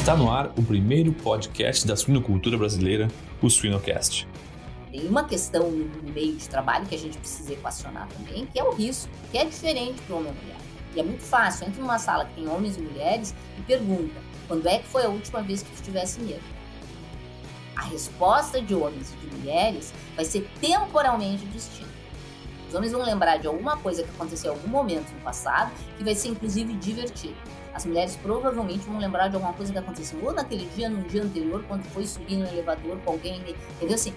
Está no ar o primeiro podcast da suinocultura brasileira, o Suinocast. Tem uma questão no meio de trabalho que a gente precisa equacionar também, que é o risco, que é diferente para o homem e mulher. E é muito fácil, entra numa sala que tem homens e mulheres e pergunta, quando é que foi a última vez que tu tivesse medo? A resposta de homens e de mulheres vai ser temporalmente distinta. Os homens vão lembrar de alguma coisa que aconteceu em algum momento no passado, que vai ser inclusive divertido. As mulheres provavelmente vão lembrar de alguma coisa que aconteceu ou naquele dia, no dia anterior, quando foi subir no elevador com alguém, entendeu assim?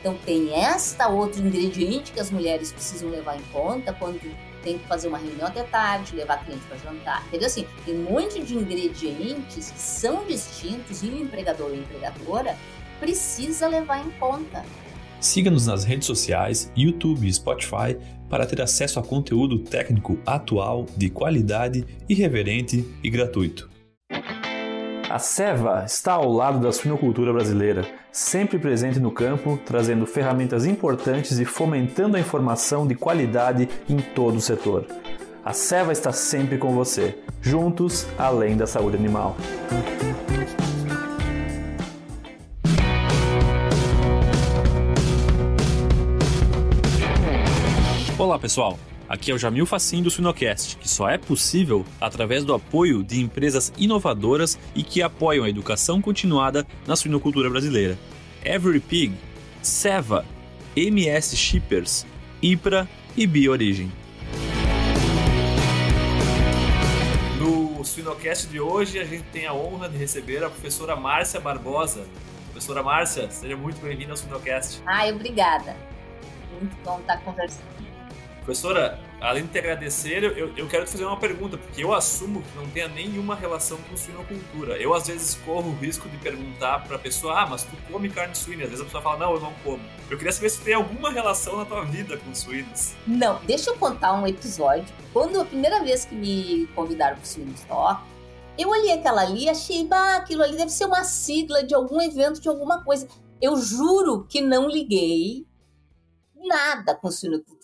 Então tem esta outro ingrediente que as mulheres precisam levar em conta quando tem que fazer uma reunião até tarde, levar cliente para jantar, entendeu assim? Tem um monte de ingredientes que são distintos e o empregador ou empregadora precisa levar em conta. Siga-nos nas redes sociais, YouTube e Spotify para ter acesso a conteúdo técnico atual, de qualidade, irreverente e gratuito. A Seva está ao lado da suinocultura brasileira, sempre presente no campo, trazendo ferramentas importantes e fomentando a informação de qualidade em todo o setor. A Seva está sempre com você, juntos além da saúde animal. Olá pessoal, aqui é o Jamil Facim do Suinocast, que só é possível através do apoio de empresas inovadoras e que apoiam a educação continuada na suinocultura brasileira. Every Pig, Seva, MS Shippers, IPRA e BioOrigem. No Suinocast de hoje a gente tem a honra de receber a professora Márcia Barbosa. Professora Márcia, seja muito bem-vinda ao Suinocast. Ai, obrigada. Muito bom estar conversando Professora, além de te agradecer, eu, eu quero te fazer uma pergunta, porque eu assumo que não tenha nenhuma relação com suinocultura. Eu, às vezes, corro o risco de perguntar para a pessoa, ah, mas tu come carne suína? Às vezes a pessoa fala, não, eu não como. Eu queria saber se tem alguma relação na tua vida com suínos. Não, deixa eu contar um episódio. Quando a primeira vez que me convidaram para o Suíno Stock, eu olhei aquela ali e achei, bah, aquilo ali deve ser uma sigla de algum evento, de alguma coisa. Eu juro que não liguei nada com suinocultura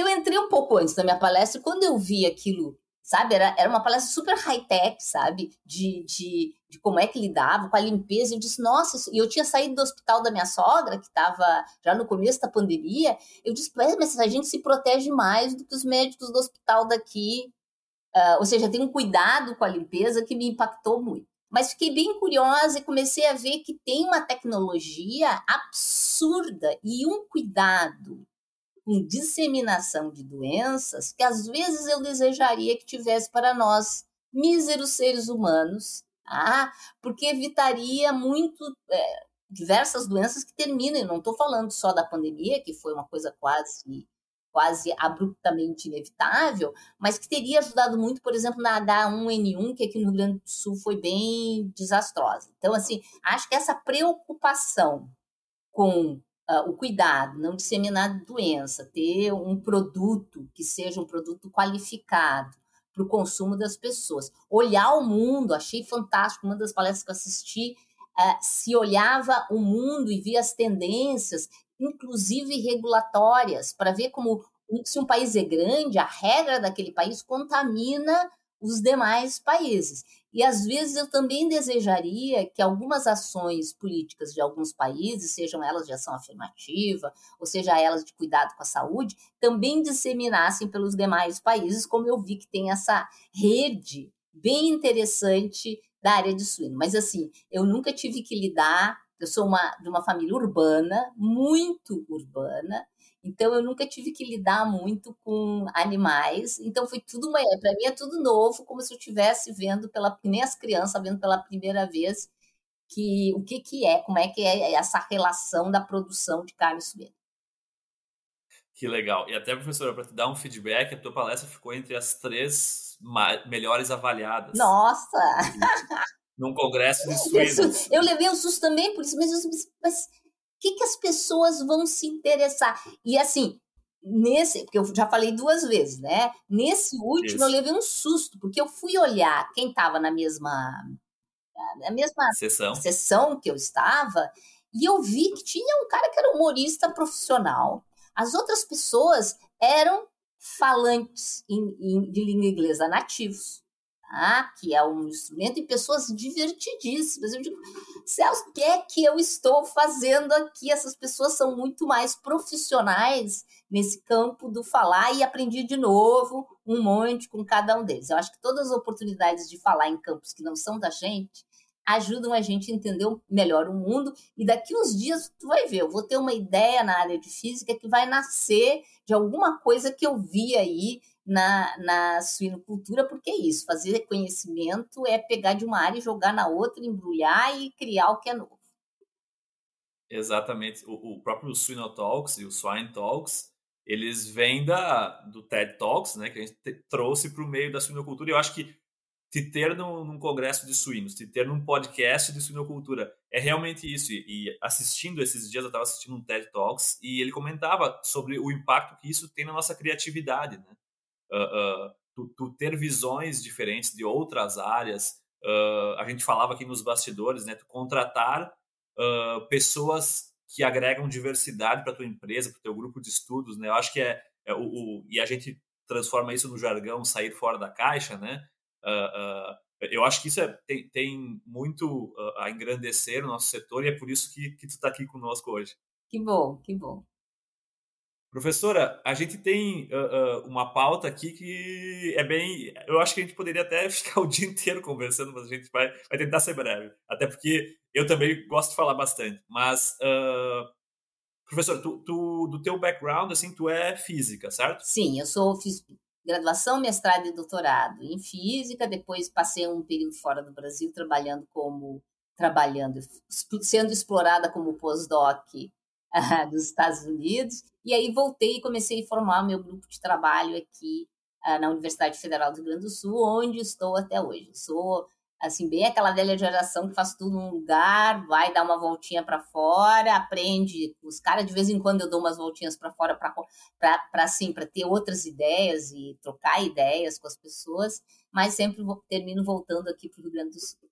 eu entrei um pouco antes da minha palestra, quando eu vi aquilo, sabe, era, era uma palestra super high-tech, sabe, de, de, de como é que lidava com a limpeza, eu disse, nossa, e eu tinha saído do hospital da minha sogra, que estava já no começo da pandemia, eu disse, mas a gente se protege mais do que os médicos do hospital daqui, uh, ou seja, tem um cuidado com a limpeza que me impactou muito. Mas fiquei bem curiosa e comecei a ver que tem uma tecnologia absurda e um cuidado com disseminação de doenças que às vezes eu desejaria que tivesse para nós, míseros seres humanos, ah, porque evitaria muito é, diversas doenças que terminam. Não estou falando só da pandemia, que foi uma coisa quase quase abruptamente inevitável, mas que teria ajudado muito, por exemplo, na H1N1, que aqui no Rio Grande do Sul foi bem desastrosa. Então, assim, acho que essa preocupação com uh, o cuidado, não disseminar doença, ter um produto que seja um produto qualificado para o consumo das pessoas. Olhar o mundo, achei fantástico, uma das palestras que eu assisti, uh, se olhava o mundo e via as tendências, inclusive regulatórias, para ver como se um país é grande, a regra daquele país contamina os demais países. E às vezes eu também desejaria que algumas ações políticas de alguns países, sejam elas de ação afirmativa, ou seja elas de cuidado com a saúde, também disseminassem pelos demais países, como eu vi que tem essa rede bem interessante da área de suíno. Mas assim, eu nunca tive que lidar, eu sou uma, de uma família urbana, muito urbana, então eu nunca tive que lidar muito com animais. Então foi tudo para mim é tudo novo, como se eu estivesse vendo pela nem as crianças vendo pela primeira vez que o que que é, como é que é essa relação da produção de carne suína. Que legal. E até, professora, para te dar um feedback, a tua palestra ficou entre as três melhores avaliadas. Nossa! Num congresso de suínos. Eu levei um susto também por isso, mas, mas que, que as pessoas vão se interessar? E assim, nesse, porque eu já falei duas vezes, né? Nesse último Isso. eu levei um susto, porque eu fui olhar quem estava na mesma na mesma sessão. sessão que eu estava, e eu vi que tinha um cara que era humorista profissional. As outras pessoas eram falantes em, em, de língua inglesa nativos. Tá? que é um instrumento, e pessoas divertidíssimas. Eu digo, Celso, o que é que eu estou fazendo aqui? Essas pessoas são muito mais profissionais nesse campo do falar e aprendi de novo um monte com cada um deles. Eu acho que todas as oportunidades de falar em campos que não são da gente ajudam a gente a entender melhor o mundo e daqui uns dias tu vai ver, eu vou ter uma ideia na área de física que vai nascer de alguma coisa que eu vi aí na, na suinocultura, porque é isso, fazer conhecimento é pegar de uma área e jogar na outra, embrulhar e criar o que é novo. Exatamente. O, o próprio Suino Talks e o Swine Talks, eles vêm da, do TED Talks, né, que a gente trouxe para o meio da suinocultura. E eu acho que te ter num, num, congresso de suínos, te ter num podcast de suinocultura, é realmente isso. E, e assistindo esses dias, eu estava assistindo um TED Talks e ele comentava sobre o impacto que isso tem na nossa criatividade, né? Uh, tu, tu, ter visões diferentes de outras áreas. Uh, a gente falava aqui nos bastidores, né? Tu contratar pessoas que agregam diversidade para tua empresa, para teu grupo de estudos, né? Eu acho que é, é o, o, e a gente transforma isso no jargão sair fora da caixa, né? Eu acho que isso é, tem, tem, muito a engrandecer o nosso setor e é por isso que, que tu está aqui conosco hoje. Que bom, que bom. Professora, a gente tem uh, uh, uma pauta aqui que é bem. Eu acho que a gente poderia até ficar o dia inteiro conversando, mas a gente vai, vai tentar ser breve. Até porque eu também gosto de falar bastante. Mas, uh, professor, tu, tu, do teu background, assim, tu é física, certo? Sim, eu sou fiz graduação, mestrado e doutorado em física. Depois passei um período fora do Brasil trabalhando como trabalhando, sendo explorada como dos Estados Unidos. E aí voltei e comecei a formar meu grupo de trabalho aqui uh, na Universidade Federal do Rio Grande do Sul, onde estou até hoje. Sou assim bem aquela velha geração que faz tudo num lugar, vai dar uma voltinha para fora, aprende os caras de vez em quando eu dou umas voltinhas para fora para para assim, para ter outras ideias e trocar ideias com as pessoas, mas sempre termino voltando aqui para o Rio Grande do Sul.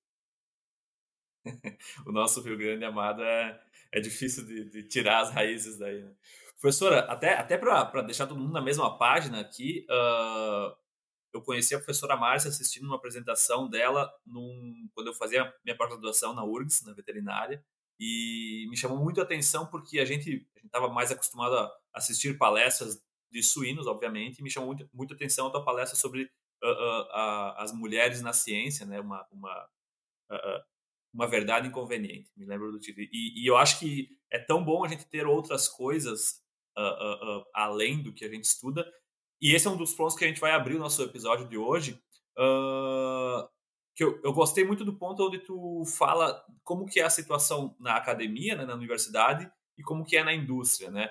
o nosso Rio Grande amado é, é difícil de, de tirar as raízes daí. Né? Professora, até, até para deixar todo mundo na mesma página aqui, uh, eu conheci a professora Márcia assistindo uma apresentação dela num, quando eu fazia minha pós-graduação na URGS, na veterinária, e me chamou muito a atenção porque a gente estava mais acostumado a assistir palestras de suínos, obviamente, e me chamou muito, muito a atenção a tua palestra sobre uh, uh, as mulheres na ciência, né? uma, uma, uma verdade inconveniente, me lembro do título. E, e, eu acho que é tão bom a gente ter outras coisas uh, uh, além do que a gente estuda. E esse é um dos pontos que a gente vai abrir o nosso episódio de hoje. que eu, eu, gostei muito do ponto onde tu fala como que é a situação na academia, né, na universidade, e como que é na indústria, né?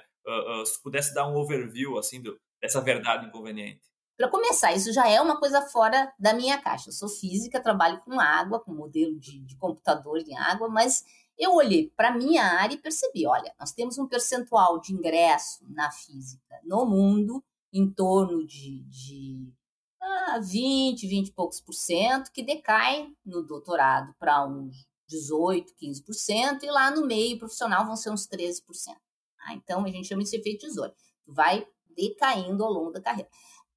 se pudesse dar um overview assim do, dessa verdade inconveniente. Para começar, isso já é uma coisa fora da minha caixa. Eu sou física, trabalho com água, com modelo de, de computador em água, mas eu olhei para minha área e percebi, olha, nós temos um percentual de ingresso na física no mundo em torno de, de ah, 20, 20 e poucos por cento, que decai no doutorado para uns 18, 15%, e lá no meio profissional vão ser uns 13%. Ah, então, a gente chama isso de efeito tesouro. Vai decaindo ao longo da carreira.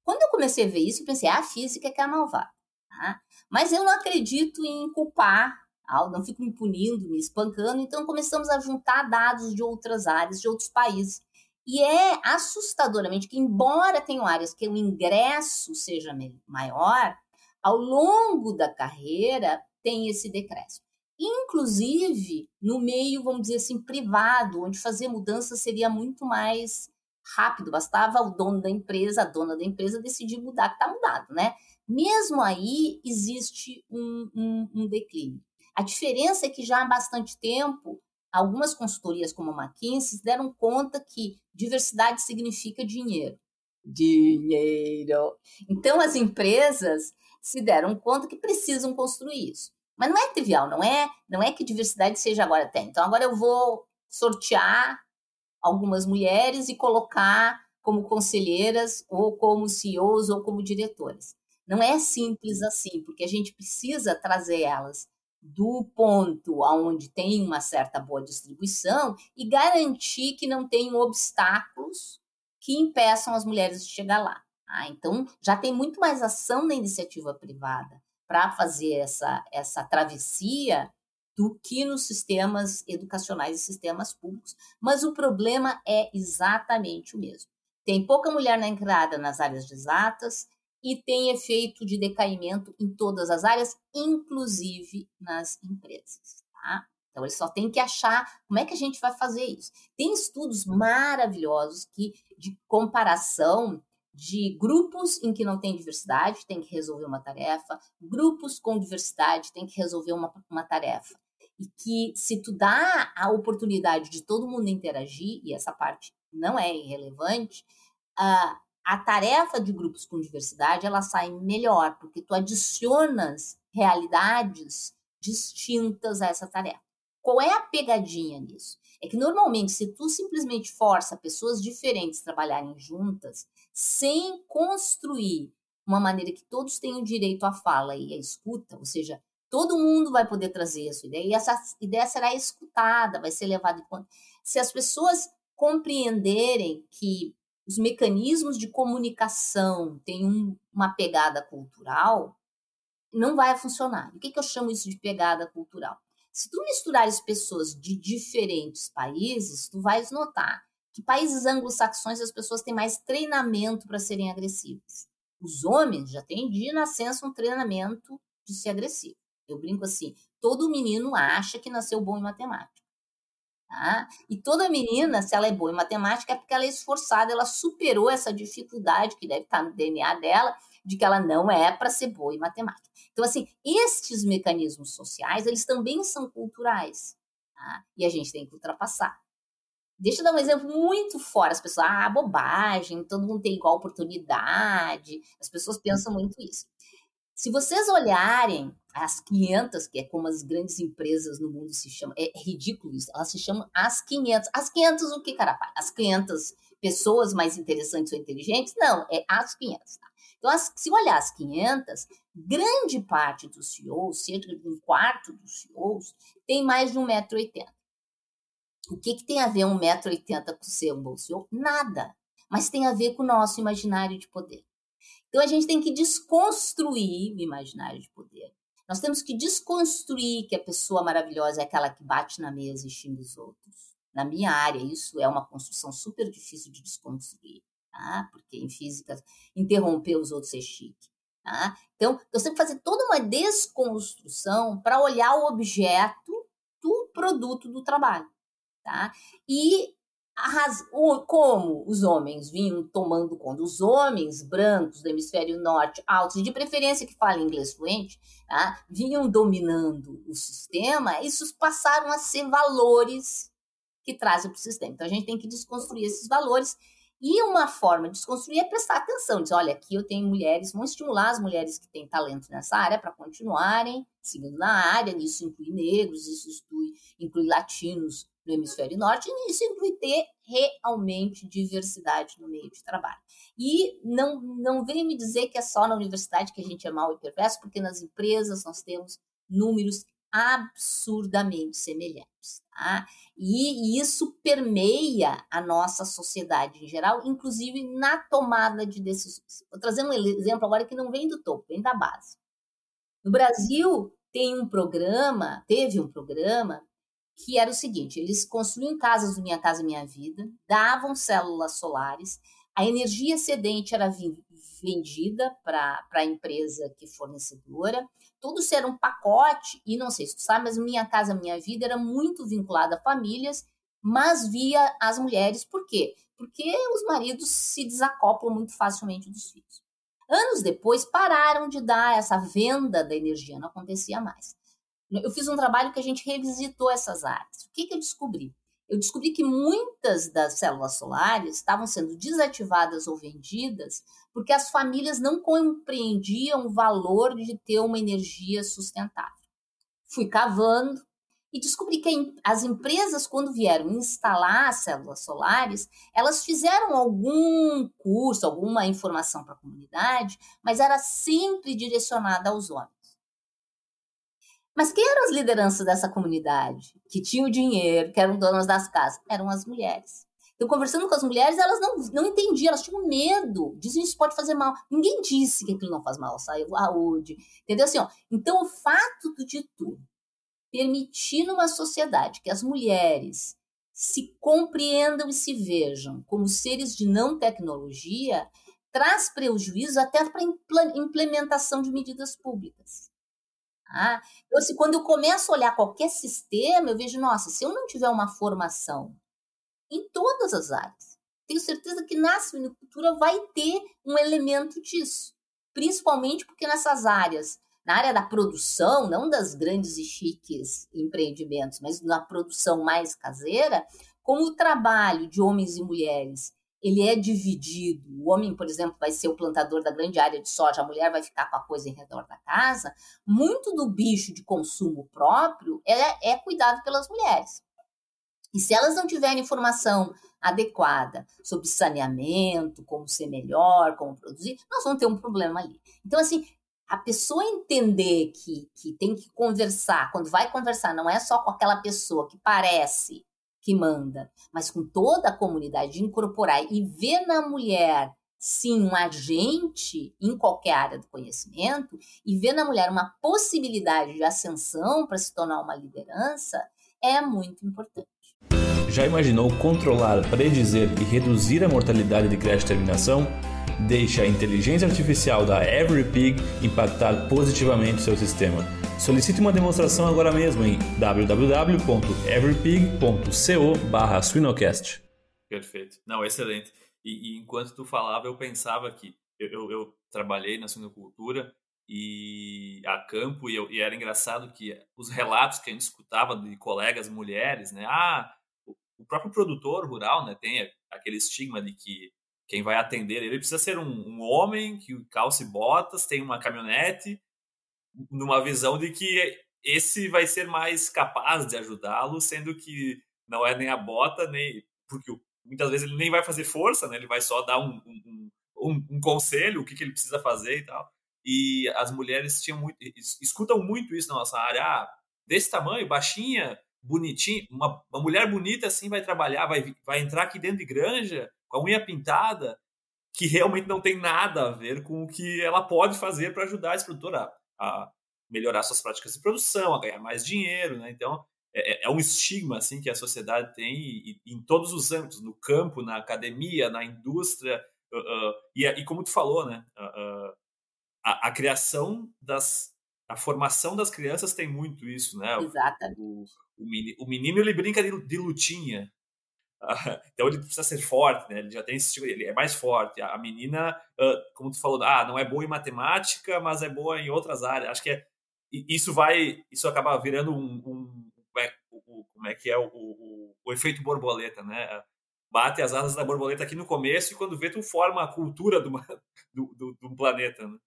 Quando eu comecei a ver isso, eu pensei, ah, a física que é malvada. Tá? Mas eu não acredito em culpar não fico me punindo, me espancando. Então começamos a juntar dados de outras áreas, de outros países. E é assustadoramente que, embora tenham áreas que o ingresso seja maior, ao longo da carreira tem esse decréscimo. Inclusive no meio, vamos dizer assim, privado, onde fazer mudança seria muito mais rápido, bastava o dono da empresa, a dona da empresa decidir mudar, que está mudado, né? Mesmo aí existe um, um, um declínio. A diferença é que já há bastante tempo, algumas consultorias como a McKinsey deram conta que diversidade significa dinheiro. Dinheiro. Então as empresas se deram conta que precisam construir isso. Mas não é trivial, não é, não é que diversidade seja agora até. Então agora eu vou sortear algumas mulheres e colocar como conselheiras ou como CEOs ou como diretoras. Não é simples assim, porque a gente precisa trazer elas do ponto aonde tem uma certa boa distribuição e garantir que não tenham obstáculos que impeçam as mulheres de chegar lá. Ah, então, já tem muito mais ação na iniciativa privada para fazer essa, essa travessia do que nos sistemas educacionais e sistemas públicos. Mas o problema é exatamente o mesmo. Tem pouca mulher na entrada nas áreas exatas e tem efeito de decaimento em todas as áreas, inclusive nas empresas. Tá? Então, ele só tem que achar como é que a gente vai fazer isso. Tem estudos maravilhosos que de comparação de grupos em que não tem diversidade, tem que resolver uma tarefa, grupos com diversidade, tem que resolver uma, uma tarefa. E que se tu dá a oportunidade de todo mundo interagir, e essa parte não é irrelevante, a, a tarefa de grupos com diversidade, ela sai melhor, porque tu adicionas realidades distintas a essa tarefa. Qual é a pegadinha nisso? É que normalmente, se tu simplesmente força pessoas diferentes trabalharem juntas, sem construir uma maneira que todos tenham direito à fala e à escuta, ou seja, todo mundo vai poder trazer a sua ideia e essa ideia será escutada, vai ser levada em conta. Se as pessoas compreenderem que os mecanismos de comunicação têm um, uma pegada cultural, não vai funcionar. O que, que eu chamo isso de pegada cultural? Se tu misturares pessoas de diferentes países, tu vais notar que países anglo-saxões as pessoas têm mais treinamento para serem agressivas. Os homens já têm de nascença um treinamento de ser agressivo. Eu brinco assim, todo menino acha que nasceu bom em matemática. Tá? E toda menina, se ela é boa em matemática, é porque ela é esforçada, ela superou essa dificuldade que deve estar no DNA dela, de que ela não é para ser boa em matemática. Então, assim, estes mecanismos sociais, eles também são culturais. Tá? E a gente tem que ultrapassar. Deixa eu dar um exemplo muito fora. As pessoas, ah, bobagem, todo mundo tem igual oportunidade. As pessoas pensam muito isso. Se vocês olharem as 500, que é como as grandes empresas no mundo se chamam, é ridículo isso, elas se chamam as 500. As 500 o que, carapá? As 500 pessoas mais interessantes ou inteligentes? Não, é as 500. Tá? Então, as, se olhar as 500, grande parte dos CEOs, cerca de um quarto dos CEOs, tem mais de 1,80m. O que, que tem a ver 1,80m com ser um bom CEO? Nada. Mas tem a ver com o nosso imaginário de poder. Então, a gente tem que desconstruir o imaginário de poder. Nós temos que desconstruir que a pessoa maravilhosa é aquela que bate na mesa e xinga os outros. Na minha área, isso é uma construção super difícil de desconstruir tá? porque em física interromper os outros é chique. Tá? Então, você tem que fazer toda uma desconstrução para olhar o objeto do produto do trabalho. Tá? E raz... como os homens vinham tomando conta, os homens brancos do hemisfério norte, altos, de preferência que falem inglês fluente, tá? vinham dominando o sistema, isso passaram a ser valores que trazem para o sistema. Então, a gente tem que desconstruir esses valores e uma forma de desconstruir é prestar atenção, dizer, olha, aqui eu tenho mulheres, vamos estimular as mulheres que têm talento nessa área para continuarem seguindo na área, isso inclui negros, isso inclui, inclui latinos no hemisfério norte, e isso inclui ter realmente diversidade no meio de trabalho. E não, não vem me dizer que é só na universidade que a gente é mal e perverso, porque nas empresas nós temos números absurdamente semelhantes. Tá? E, isso permeia a nossa sociedade em geral, inclusive na tomada de decisões. Vou trazer um exemplo agora que não vem do topo, vem da base. No Brasil, tem um programa, teve um programa que era o seguinte: eles construíam casas do Minha Casa Minha Vida, davam células solares, a energia excedente era vendida para a empresa que fornecedora, tudo isso era um pacote, e não sei se tu sabe, mas Minha Casa Minha Vida era muito vinculada a famílias, mas via as mulheres, por quê? Porque os maridos se desacoplam muito facilmente dos filhos. Anos depois, pararam de dar essa venda da energia, não acontecia mais. Eu fiz um trabalho que a gente revisitou essas áreas. O que, que eu descobri? Eu descobri que muitas das células solares estavam sendo desativadas ou vendidas porque as famílias não compreendiam o valor de ter uma energia sustentável. Fui cavando e descobri que as empresas, quando vieram instalar células solares, elas fizeram algum curso, alguma informação para a comunidade, mas era sempre direcionada aos homens. Mas quem eram as lideranças dessa comunidade? Que tinham dinheiro, que eram donas das casas? Eram as mulheres. Então, conversando com as mulheres, elas não, não entendiam, elas tinham medo. Dizem isso pode fazer mal. Ninguém disse que aquilo não faz mal à saúde. Entendeu? Assim, ó, então, o fato de tu permitir numa sociedade que as mulheres se compreendam e se vejam como seres de não tecnologia, traz prejuízo até para a implementação de medidas públicas. Ah, então, assim, quando eu começo a olhar qualquer sistema, eu vejo, nossa, se eu não tiver uma formação em todas as áreas, tenho certeza que na suinocultura vai ter um elemento disso. Principalmente porque nessas áreas, na área da produção, não das grandes e chiques empreendimentos, mas na produção mais caseira, como o trabalho de homens e mulheres ele é dividido. O homem, por exemplo, vai ser o plantador da grande área de soja, a mulher vai ficar com a coisa em redor da casa. Muito do bicho de consumo próprio é, é cuidado pelas mulheres. E se elas não tiverem informação adequada sobre saneamento, como ser melhor, como produzir, nós vamos ter um problema ali. Então, assim, a pessoa entender que, que tem que conversar, quando vai conversar, não é só com aquela pessoa que parece que manda, mas com toda a comunidade, de incorporar e ver na mulher, sim, um agente em qualquer área do conhecimento, e ver na mulher uma possibilidade de ascensão para se tornar uma liderança, é muito importante. Já imaginou controlar, predizer e reduzir a mortalidade de creche terminação? Deixe a inteligência artificial da EveryPig impactar positivamente seu sistema. Solicite uma demonstração agora mesmo em www.everypig.co/swinocast. Perfeito. Não, excelente. E, e, enquanto tu falava, eu pensava que eu, eu, eu trabalhei na suinocultura e a campo e, eu, e, era engraçado que os relatos que a gente escutava de colegas mulheres, né? Ah, o, próprio produtor rural, né? Tem aquele estigma de que quem vai atender ele precisa ser um, um homem que calce botas, tem uma caminhonete numa visão de que esse vai ser mais capaz de ajudá-lo, sendo que não é nem a bota, nem. Porque muitas vezes ele nem vai fazer força, né? Ele vai só dar um, um, um, um conselho, o que, que ele precisa fazer e tal. E as mulheres tinham muito, escutam muito isso na nossa área. Ah, desse tamanho, baixinha, bonitinha, uma, uma mulher bonita assim vai trabalhar, vai, vai entrar aqui dentro de granja com a unha pintada, que realmente não tem nada a ver com o que ela pode fazer para ajudar a estrutura a melhorar suas práticas de produção, a ganhar mais dinheiro, né? Então, é, é, é um estigma assim que a sociedade tem e, e, em todos os âmbitos, no campo, na academia, na indústria uh, uh, e, e, como tu falou, né? Uh, a, a, criação das a formação das crianças tem muito isso, né? Exatamente. O, o, menino, ele brinca de, de lutinha, então ele precisa ser forte, né? Ele já tem esse ele é mais forte. A menina, como tu falou, ah, não é boa em matemática, mas é boa em outras áreas. Acho que é, isso vai, isso acaba virando um, um como é que é o, o, o, efeito borboleta, né? Bate as asas da borboleta aqui no começo e quando vê tu forma a cultura do, do planeta, né?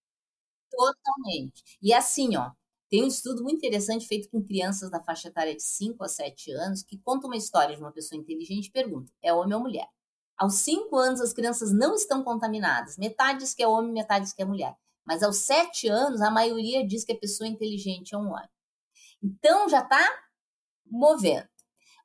Totalmente. E assim, ó, tem um estudo muito interessante feito com crianças da faixa etária de 5 a 7 anos que conta uma história de uma pessoa inteligente e pergunta: é homem ou mulher? Aos 5 anos, as crianças não estão contaminadas. Metade diz que é homem, metade diz que é mulher. Mas aos 7 anos, a maioria diz que a pessoa inteligente é um homem. Então, já está movendo.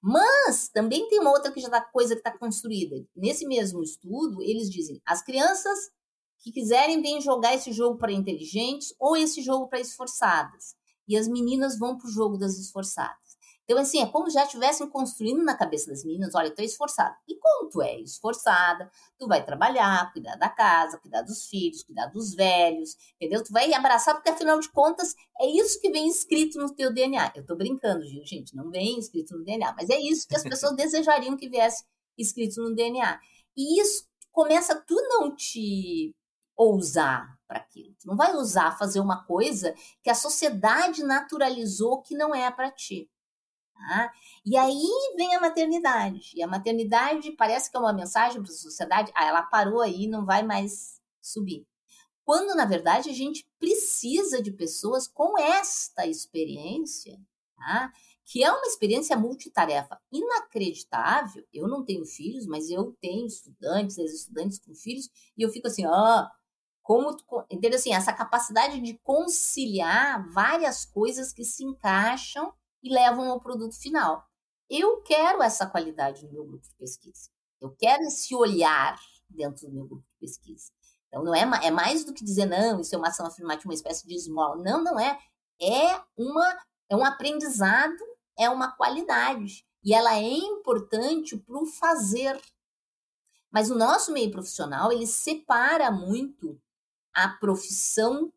Mas também tem uma outra que já tá, coisa que está construída. Nesse mesmo estudo, eles dizem: as crianças que quiserem vêm jogar esse jogo para inteligentes ou esse jogo para esforçadas. E as meninas vão para o jogo das esforçadas. Então, assim, é como já estivessem construindo na cabeça das meninas, olha, tu é esforçada. E como tu é esforçada, tu vai trabalhar, cuidar da casa, cuidar dos filhos, cuidar dos velhos, entendeu? Tu vai abraçar, porque afinal de contas, é isso que vem escrito no teu DNA. Eu tô brincando, viu, gente? Não vem escrito no DNA, mas é isso que as pessoas desejariam que viesse escrito no DNA. E isso começa tu não te ousar para aquilo. Tu não vai usar fazer uma coisa que a sociedade naturalizou que não é para ti. Tá? E aí vem a maternidade. E a maternidade parece que é uma mensagem para a sociedade. Ah, ela parou aí, não vai mais subir. Quando, na verdade, a gente precisa de pessoas com esta experiência, tá? que é uma experiência multitarefa inacreditável. Eu não tenho filhos, mas eu tenho estudantes, estudantes com filhos, e eu fico assim, ah, como, entendeu? Assim, essa capacidade de conciliar várias coisas que se encaixam e levam ao produto final. Eu quero essa qualidade no meu grupo de pesquisa. Eu quero esse olhar dentro do meu grupo de pesquisa. Então, não é, é mais do que dizer, não, isso é uma ação afirmativa, uma espécie de esmola. Não, não é. É, uma, é um aprendizado, é uma qualidade. E ela é importante para o fazer. Mas o nosso meio profissional, ele separa muito a profissão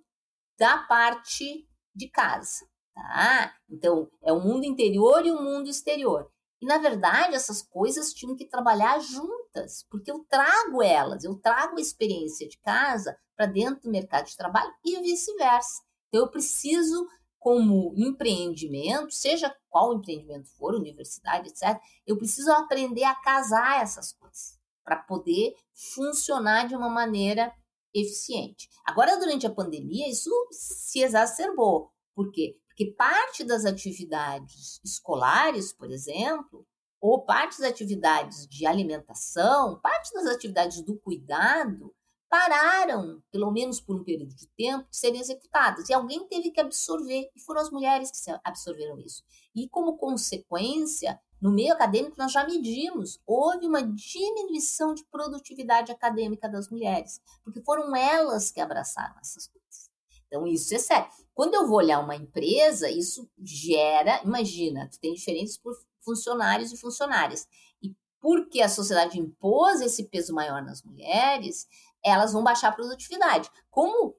da parte de casa. Tá? Então, é o mundo interior e o mundo exterior. E, na verdade, essas coisas tinham que trabalhar juntas, porque eu trago elas, eu trago a experiência de casa para dentro do mercado de trabalho e vice-versa. Então, eu preciso, como empreendimento, seja qual empreendimento for, universidade, etc., eu preciso aprender a casar essas coisas para poder funcionar de uma maneira eficiente. Agora, durante a pandemia, isso se exacerbou. Por quê? Porque parte das atividades escolares, por exemplo, ou parte das atividades de alimentação, parte das atividades do cuidado, pararam, pelo menos por um período de tempo, de serem executadas. E alguém teve que absorver, e foram as mulheres que absorveram isso. E, como consequência, no meio acadêmico, nós já medimos, houve uma diminuição de produtividade acadêmica das mulheres, porque foram elas que abraçaram essas coisas. Então, isso é sério. Quando eu vou olhar uma empresa, isso gera, imagina, tu tem diferentes funcionários e funcionárias. E porque a sociedade impôs esse peso maior nas mulheres, elas vão baixar a produtividade. Como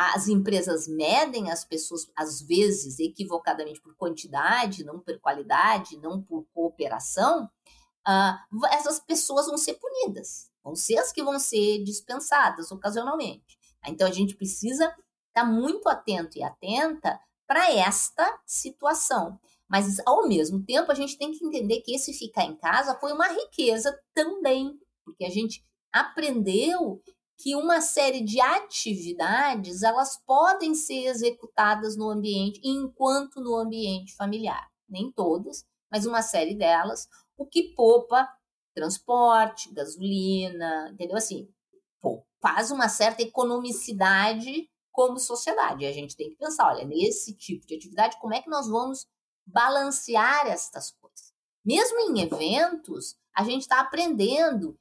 as empresas medem as pessoas, às vezes, equivocadamente por quantidade, não por qualidade, não por cooperação, uh, essas pessoas vão ser punidas. Vão ser as que vão ser dispensadas ocasionalmente. Então, a gente precisa estar tá muito atento e atenta para esta situação. Mas, ao mesmo tempo, a gente tem que entender que esse ficar em casa foi uma riqueza também, porque a gente aprendeu que uma série de atividades elas podem ser executadas no ambiente enquanto no ambiente familiar. Nem todas, mas uma série delas, o que poupa transporte, gasolina, entendeu? Assim, pô, faz uma certa economicidade como sociedade. A gente tem que pensar, olha, nesse tipo de atividade, como é que nós vamos balancear estas coisas? Mesmo em eventos, a gente está aprendendo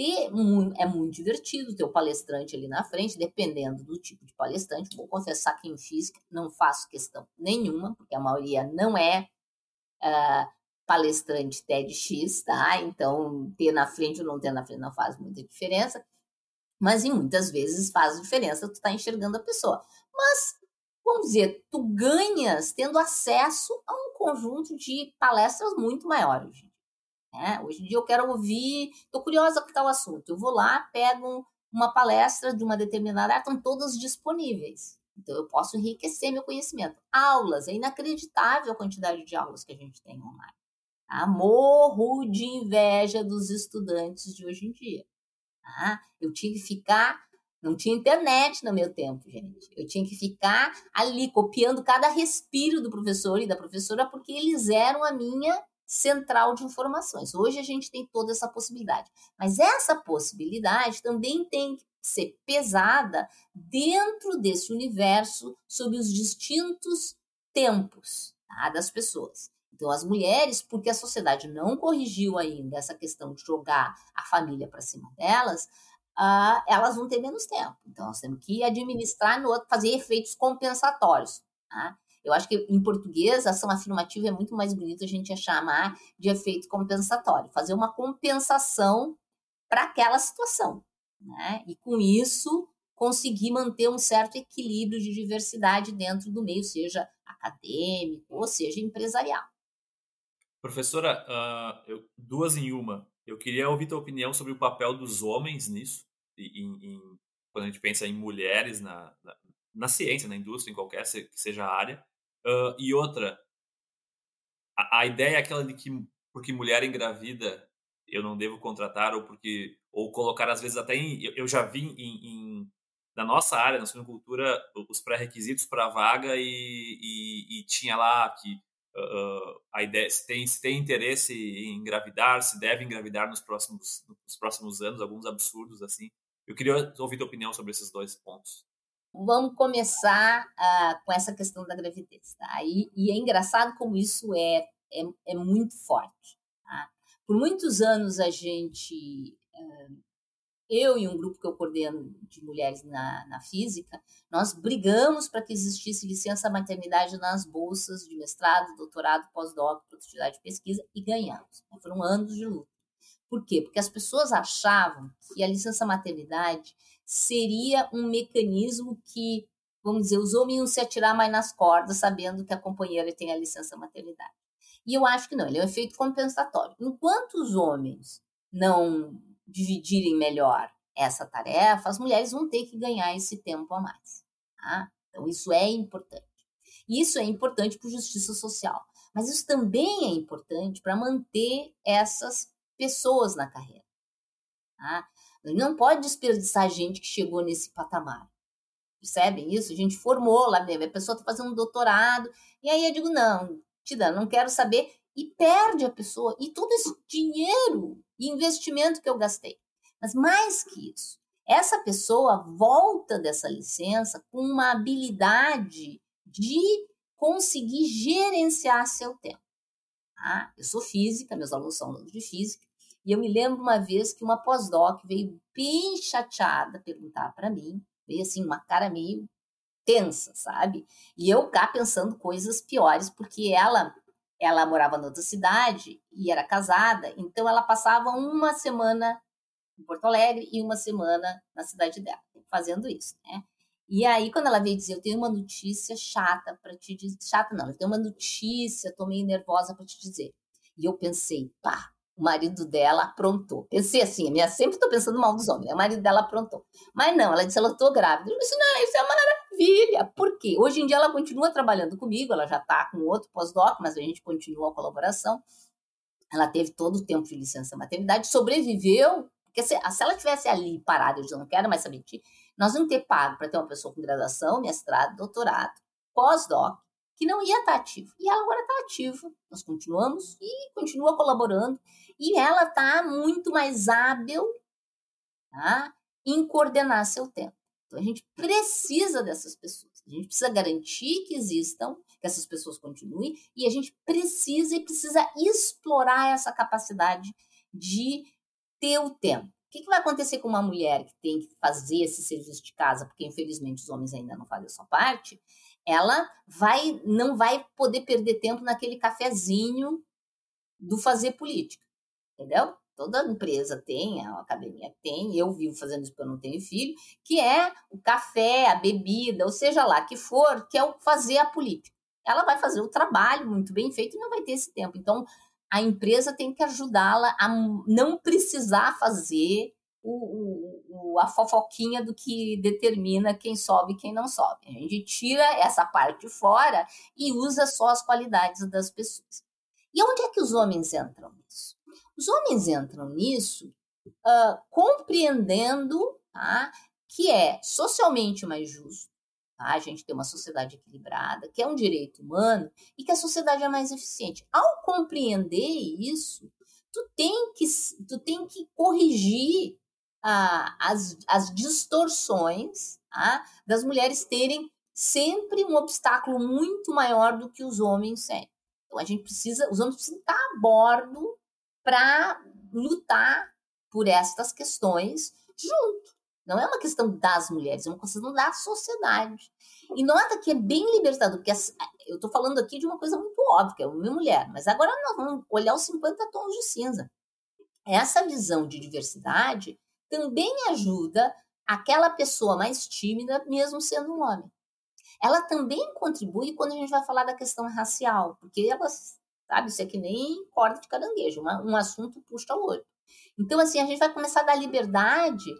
ter é muito divertido ter o palestrante ali na frente, dependendo do tipo de palestrante. Vou confessar que em física não faço questão nenhuma, porque a maioria não é uh, palestrante TEDx, tá? Então, ter na frente ou não ter na frente não faz muita diferença mas em muitas vezes faz diferença tu tá enxergando a pessoa. Mas, vamos dizer, tu ganhas tendo acesso a um conjunto de palestras muito maior dia. Né? Hoje em dia eu quero ouvir, tô curiosa com tal assunto, eu vou lá, pego uma palestra de uma determinada área, estão todas disponíveis. Então eu posso enriquecer meu conhecimento. Aulas, é inacreditável a quantidade de aulas que a gente tem online. Tá? Morro de inveja dos estudantes de hoje em dia. Tá? Eu tinha que ficar. Não tinha internet no meu tempo, gente. Eu tinha que ficar ali copiando cada respiro do professor e da professora, porque eles eram a minha central de informações. Hoje a gente tem toda essa possibilidade. Mas essa possibilidade também tem que ser pesada dentro desse universo sob os distintos tempos tá, das pessoas. Então, as mulheres, porque a sociedade não corrigiu ainda essa questão de jogar a família para cima delas, uh, elas vão ter menos tempo. Então, nós temos que administrar no outro, fazer efeitos compensatórios. Tá? Eu acho que em português ação afirmativa é muito mais bonito a gente chamar de efeito compensatório, fazer uma compensação para aquela situação. Né? E com isso conseguir manter um certo equilíbrio de diversidade dentro do meio, seja acadêmico ou seja empresarial. Professora, uh, eu, duas em uma. Eu queria ouvir tua opinião sobre o papel dos homens nisso, em, em, quando a gente pensa em mulheres na, na, na, ciência, na indústria, em qualquer que seja a área. Uh, e outra, a, a, ideia é aquela de que porque mulher engravida eu não devo contratar, ou porque ou colocar às vezes até em, eu, eu já vi em, em na nossa área, na suinocultura, os pré-requisitos para a vaga e, e, e tinha lá que uh, a ideia, se tem, se tem interesse em engravidar, se deve engravidar nos próximos, nos próximos anos, alguns absurdos assim. Eu queria ouvir tua opinião sobre esses dois pontos. Vamos começar uh, com essa questão da gravidez, tá? E, e, é engraçado como isso é, é, é muito forte, tá? Por muitos anos a gente, eh, eu e um grupo que eu coordeno de mulheres na, na física, nós brigamos para que existisse licença maternidade nas bolsas de mestrado, doutorado, pós-doc, produtividade de pesquisa e ganhamos. Foram anos de luta. Por quê? Porque as pessoas achavam que a licença maternidade seria um mecanismo que, vamos dizer, os homens iam se atirar mais nas cordas, sabendo que a companheira tem a licença maternidade. E eu acho que não, ele é um efeito compensatório. Enquanto os homens não dividirem melhor essa tarefa, as mulheres vão ter que ganhar esse tempo a mais. Tá? Então, isso é importante. Isso é importante para justiça social. Mas isso também é importante para manter essas pessoas na carreira. Tá? Não pode desperdiçar gente que chegou nesse patamar. Percebem isso? A gente formou lá, a pessoa está fazendo um doutorado, e aí eu digo, não, Tida, não quero saber, e perde a pessoa, e todo esse dinheiro e investimento que eu gastei. Mas mais que isso, essa pessoa volta dessa licença com uma habilidade de conseguir gerenciar seu tempo. Tá? Eu sou física, meus alunos são alunos de física, e eu me lembro uma vez que uma pós-doc veio bem chateada perguntar para mim, veio assim, uma cara meio tensa, sabe? E eu cá pensando coisas piores, porque ela ela morava em outra cidade e era casada, então ela passava uma semana em Porto Alegre e uma semana na cidade dela, fazendo isso, né? E aí, quando ela veio dizer, eu tenho uma notícia chata para te dizer, chata não, eu tenho uma notícia, tô meio nervosa para te dizer. E eu pensei, pá, o marido dela aprontou. Pensei assim, minha sempre estou pensando mal dos homens, né? o marido dela aprontou. Mas não, ela disse, ela estou grávida. Eu disse, não, isso é maravilha. Por quê? Hoje em dia ela continua trabalhando comigo, ela já está com outro pós-doc, mas a gente continua a colaboração. Ela teve todo o tempo de licença maternidade, sobreviveu, porque se, se ela tivesse ali parada, eu já não quero mais saber de ti, nós não ter pago para ter uma pessoa com graduação, mestrado, doutorado, pós-doc, que não ia estar tá ativo. E ela agora está ativa. Nós continuamos e continua colaborando. E ela está muito mais hábil tá, em coordenar seu tempo. Então a gente precisa dessas pessoas. A gente precisa garantir que existam, que essas pessoas continuem, e a gente precisa e precisa explorar essa capacidade de ter o tempo. O que, que vai acontecer com uma mulher que tem que fazer esse serviço de casa, porque infelizmente os homens ainda não fazem a sua parte? Ela vai, não vai poder perder tempo naquele cafezinho do fazer política entendeu? Toda empresa tem, a academia tem, eu vivo fazendo isso porque eu não tenho filho, que é o café, a bebida, ou seja lá que for, que é o fazer a política. Ela vai fazer o trabalho muito bem feito e não vai ter esse tempo. Então, a empresa tem que ajudá-la a não precisar fazer o, o, a fofoquinha do que determina quem sobe e quem não sobe. A gente tira essa parte fora e usa só as qualidades das pessoas. E onde é que os homens entram nisso? Os homens entram nisso uh, compreendendo tá, que é socialmente mais justo, tá? a gente tem uma sociedade equilibrada, que é um direito humano e que a sociedade é mais eficiente. Ao compreender isso, tu tem que, tu tem que corrigir uh, as, as distorções tá? das mulheres terem sempre um obstáculo muito maior do que os homens têm. Então a gente precisa, os homens precisam estar a bordo para lutar por estas questões junto. Não é uma questão das mulheres, é uma questão da sociedade. E nota que é bem libertador, porque eu estou falando aqui de uma coisa muito óbvia, que é uma mulher, mas agora nós vamos olhar os 50 tons de cinza. Essa visão de diversidade também ajuda aquela pessoa mais tímida, mesmo sendo um homem. Ela também contribui quando a gente vai falar da questão racial, porque elas sabe? Isso é que nem corda de caranguejo, uma, um assunto puxa o outro. Então, assim, a gente vai começar a dar liberdade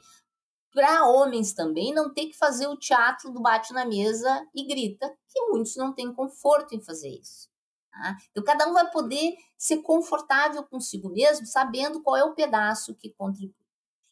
para homens também não ter que fazer o teatro do bate na mesa e grita, que muitos não têm conforto em fazer isso. Tá? Então, cada um vai poder ser confortável consigo mesmo, sabendo qual é o pedaço que contribui.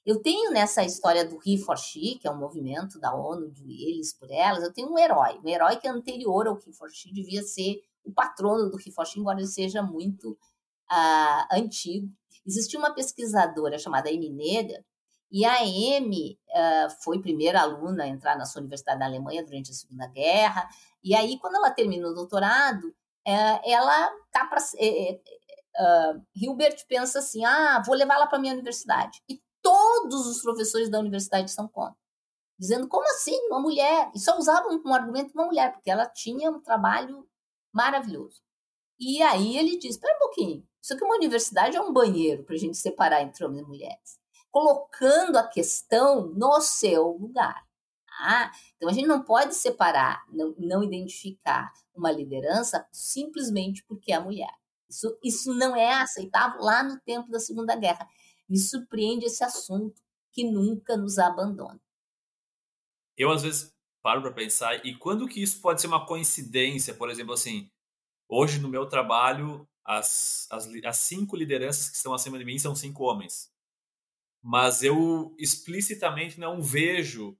Eu tenho nessa história do He for She, que é um movimento da ONU, de eles por elas, eu tenho um herói. Um herói que é anterior ao He for She, devia ser o patrono do Hifoshi, embora ele seja muito uh, antigo. Existia uma pesquisadora chamada Amy Neder, e a Amy uh, foi primeira aluna a entrar na sua universidade na Alemanha durante a Segunda Guerra, e aí, quando ela terminou o doutorado, uh, ela tá pra, uh, Hilbert pensa assim: ah, vou levar ela para minha universidade. E todos os professores da universidade são contra. Dizendo, como assim, uma mulher? E só usavam um argumento uma mulher, porque ela tinha um trabalho maravilhoso. E aí ele diz: espera um pouquinho, isso aqui é uma universidade é um banheiro para a gente separar entre homens e mulheres. Colocando a questão no seu lugar. Tá? Então a gente não pode separar, não, não identificar uma liderança simplesmente porque é mulher. Isso, isso não é aceitável lá no tempo da Segunda Guerra. Me surpreende esse assunto que nunca nos abandona. Eu, às vezes, paro para pensar, e quando que isso pode ser uma coincidência? Por exemplo, assim, hoje no meu trabalho, as, as, as cinco lideranças que estão acima de mim são cinco homens. Mas eu explicitamente não vejo,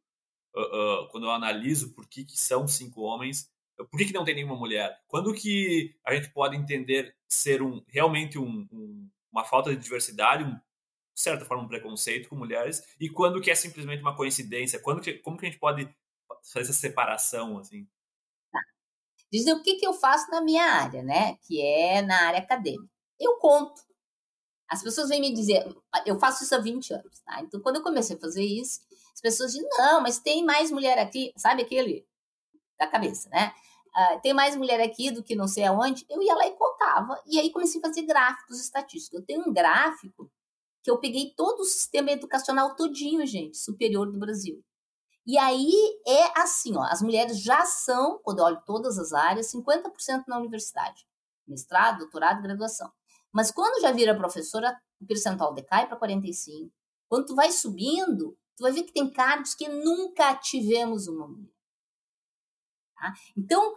uh, uh, quando eu analiso por que, que são cinco homens, por que, que não tem nenhuma mulher? Quando que a gente pode entender ser um realmente um, um, uma falta de diversidade, um, de certa forma um preconceito com mulheres, e quando que é simplesmente uma coincidência? Quando que, como que a gente pode fazer essa separação assim? Dizer o que, que eu faço na minha área, né? Que é na área acadêmica. Eu conto. As pessoas vêm me dizer, eu faço isso há 20 anos, tá? Então, quando eu comecei a fazer isso, as pessoas dizem, não, mas tem mais mulher aqui, sabe aquele da cabeça, né? Uh, tem mais mulher aqui do que não sei aonde, eu ia lá e contava. E aí comecei a fazer gráficos estatísticos. Eu tenho um gráfico que eu peguei todo o sistema educacional todinho, gente, superior do Brasil. E aí é assim, ó, as mulheres já são, quando eu olho todas as áreas, 50% na universidade. Mestrado, doutorado, graduação. Mas quando já vira professora, o percentual decai para 45. Quando tu vai subindo, tu vai ver que tem cargos que nunca tivemos uma mulher. Tá? Então,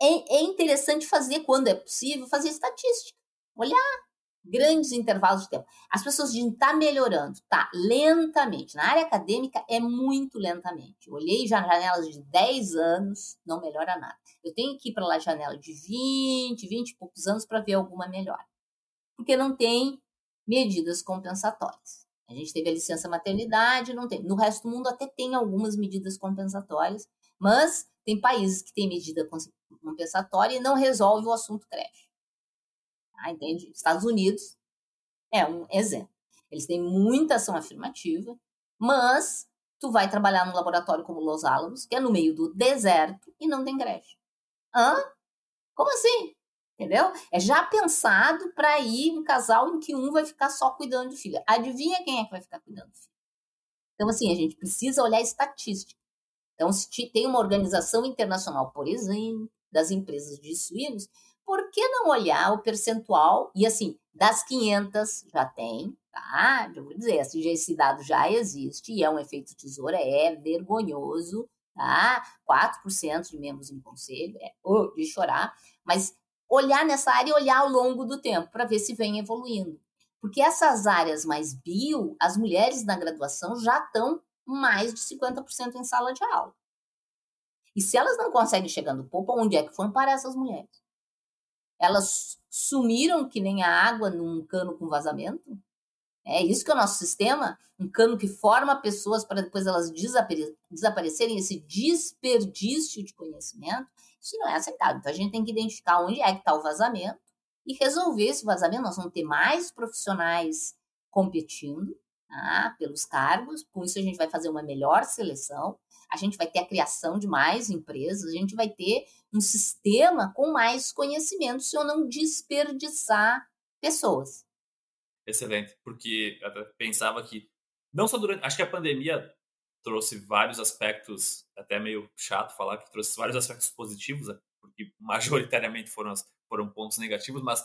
é, é interessante fazer, quando é possível, fazer estatística. Olhar grandes intervalos de tempo. As pessoas dizem, está melhorando, tá, lentamente. Na área acadêmica é muito lentamente. Eu olhei já janelas de 10 anos, não melhora nada. Eu tenho que ir para lá janela de 20, 20 e poucos anos para ver alguma melhora. Porque não tem medidas compensatórias. A gente teve a licença maternidade, não tem. No resto do mundo até tem algumas medidas compensatórias, mas tem países que têm medida compensatória e não resolve o assunto creche. Tá? Entende? Estados Unidos é um exemplo. Eles têm muita ação afirmativa, mas tu vai trabalhar num laboratório como Los Alamos, que é no meio do deserto e não tem creche. Hã? Como assim? Entendeu? É já pensado para ir um casal em que um vai ficar só cuidando do filho. Adivinha quem é que vai ficar cuidando do filho? Então, assim, a gente precisa olhar estatística. Então, se tem uma organização internacional, por exemplo, das empresas de suínos, por que não olhar o percentual? E assim, das 500 já tem, tá? Eu vou dizer, assim, esse dado já existe e é um efeito tesoura, é vergonhoso, tá? 4% de membros em conselho, é oh, de chorar, mas olhar nessa área e olhar ao longo do tempo para ver se vem evoluindo. Porque essas áreas mais bio, as mulheres na graduação já estão mais de 50% em sala de aula. E se elas não conseguem chegar no topo, onde é que foram parar essas mulheres? Elas sumiram que nem a água num cano com vazamento? É isso que é o nosso sistema? Um cano que forma pessoas para depois elas desapare desaparecerem, esse desperdício de conhecimento. Isso não é aceitável. Então a gente tem que identificar onde é que está o vazamento e resolver esse vazamento. Nós vamos ter mais profissionais competindo tá, pelos cargos, com isso a gente vai fazer uma melhor seleção, a gente vai ter a criação de mais empresas, a gente vai ter um sistema com mais conhecimento se eu não desperdiçar pessoas. Excelente, porque eu pensava que não só durante, acho que a pandemia trouxe vários aspectos, até meio chato falar que trouxe vários aspectos positivos, né, porque majoritariamente foram foram pontos negativos, mas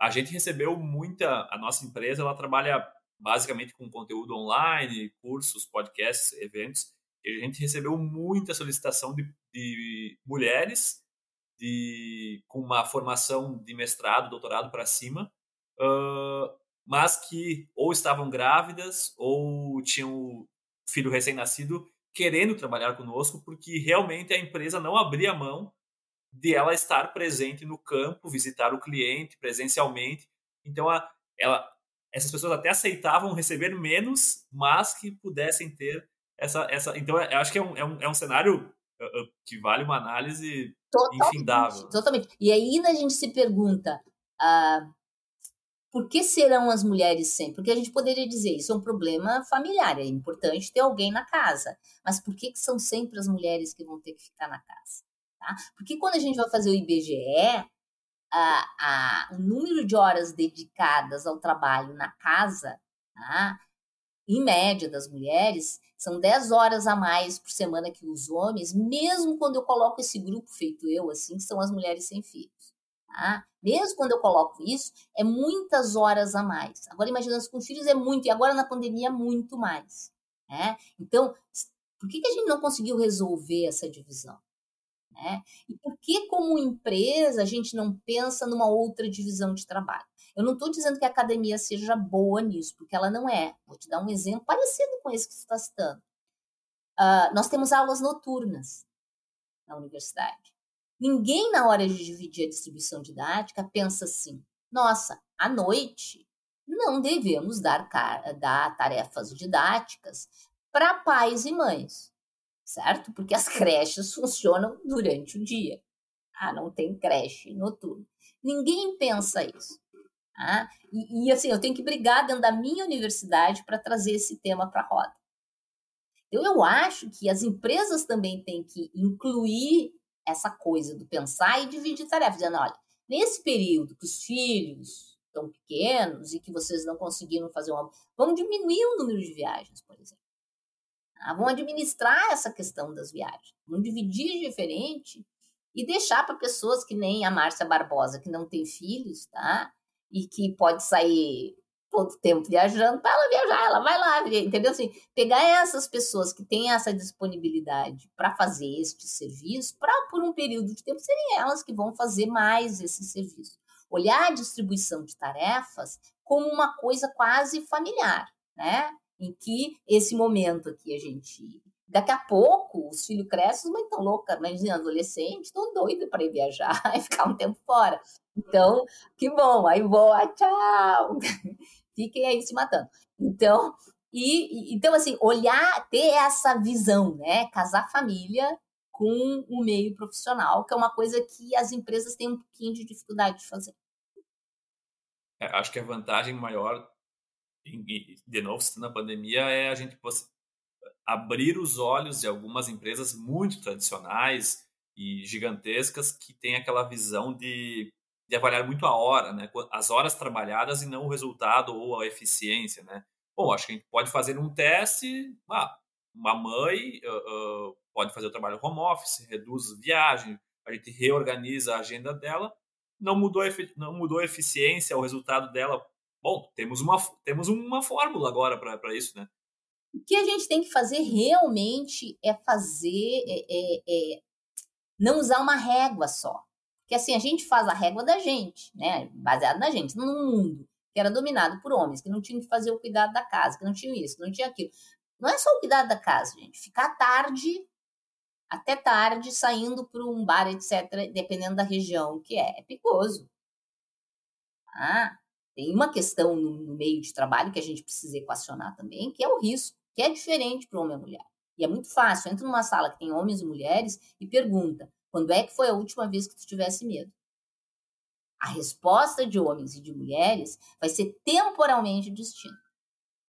a gente recebeu muita, a nossa empresa ela trabalha basicamente com conteúdo online, cursos, podcasts, eventos. A gente recebeu muita solicitação de, de mulheres de, com uma formação de mestrado, doutorado para cima, uh, mas que ou estavam grávidas ou tinham filho recém-nascido querendo trabalhar conosco, porque realmente a empresa não abria mão de ela estar presente no campo, visitar o cliente presencialmente. Então, a, ela, essas pessoas até aceitavam receber menos, mas que pudessem ter essa. essa então, eu acho que é um, é um, é um cenário que vale uma análise totalmente, infindável. Totalmente. E aí a gente se pergunta. Uh, por que serão as mulheres sempre? Porque a gente poderia dizer, isso é um problema familiar, é importante ter alguém na casa. Mas por que, que são sempre as mulheres que vão ter que ficar na casa? Tá? Porque quando a gente vai fazer o IBGE, a, a, o número de horas dedicadas ao trabalho na casa, tá? Em média das mulheres, são 10 horas a mais por semana que os homens, mesmo quando eu coloco esse grupo feito eu, assim, que são as mulheres sem filhos. Tá? Mesmo quando eu coloco isso, é muitas horas a mais. Agora, imaginando com filhos é muito, e agora na pandemia, muito mais. Né? Então, por que, que a gente não conseguiu resolver essa divisão? Né? E por que, como empresa, a gente não pensa numa outra divisão de trabalho? Eu não estou dizendo que a academia seja boa nisso, porque ela não é. Vou te dar um exemplo parecido com esse que você está citando. Uh, nós temos aulas noturnas na universidade. Ninguém, na hora de dividir a distribuição didática, pensa assim: nossa, à noite não devemos dar, dar tarefas didáticas para pais e mães, certo? Porque as creches funcionam durante o dia. Ah, não tem creche noturna. Ninguém pensa isso. Tá? E, e, assim, eu tenho que brigar dentro da minha universidade para trazer esse tema para a roda. Então, eu acho que as empresas também têm que incluir essa coisa do pensar e dividir tarefas, dizendo, olha, nesse período que os filhos estão pequenos e que vocês não conseguiram fazer uma... Vamos diminuir o número de viagens, por exemplo. Ah, vamos administrar essa questão das viagens. Vamos dividir diferente e deixar para pessoas que nem a Márcia Barbosa, que não tem filhos, tá? E que pode sair todo tempo viajando, para ela viajar, ela vai lá, entendeu? Assim, pegar essas pessoas que têm essa disponibilidade para fazer este serviço, para por um período de tempo serem elas que vão fazer mais esse serviço. Olhar a distribuição de tarefas como uma coisa quase familiar, né? Em que esse momento aqui a gente Daqui a pouco, os filhos crescem, mas estão loucas, mas adolescentes estão doidos para ir viajar e ficar um tempo fora. Então, que bom, aí voa, tchau. fiquem aí se matando. Então, e, então assim, olhar, ter essa visão, né? Casar família com o meio profissional, que é uma coisa que as empresas têm um pouquinho de dificuldade de fazer. É, acho que a vantagem maior, de novo, na pandemia, é a gente abrir os olhos de algumas empresas muito tradicionais e gigantescas que têm aquela visão de de avaliar muito a hora, né? As horas trabalhadas e não o resultado ou a eficiência, né? Bom, acho que a gente pode fazer um teste. Ah, uma mãe uh, uh, pode fazer o trabalho home office, reduz viagem, a gente reorganiza a agenda dela. Não mudou, não mudou a eficiência, o resultado dela. Bom, temos uma, temos uma fórmula agora para isso, né? O que a gente tem que fazer realmente é fazer, é, é, é não usar uma régua só. Porque assim, a gente faz a régua da gente, né? Baseado na gente, num mundo que era dominado por homens, que não tinham que fazer o cuidado da casa, que não tinham isso, que não tinha aquilo. Não é só o cuidado da casa, gente. Ficar tarde, até tarde, saindo para um bar, etc., dependendo da região que é, é perigoso. Ah, tem uma questão no, no meio de trabalho que a gente precisa equacionar também, que é o risco, que é diferente para homem e mulher. E é muito fácil. Entra numa sala que tem homens e mulheres e pergunta: quando é que foi a última vez que tu tivesse medo? A resposta de homens e de mulheres vai ser temporalmente distinta.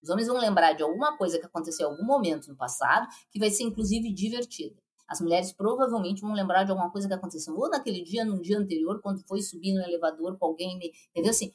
Os homens vão lembrar de alguma coisa que aconteceu em algum momento no passado, que vai ser inclusive divertida. As mulheres provavelmente vão lembrar de alguma coisa que aconteceu ou naquele dia, num dia anterior, quando foi subir no elevador com alguém, entendeu assim?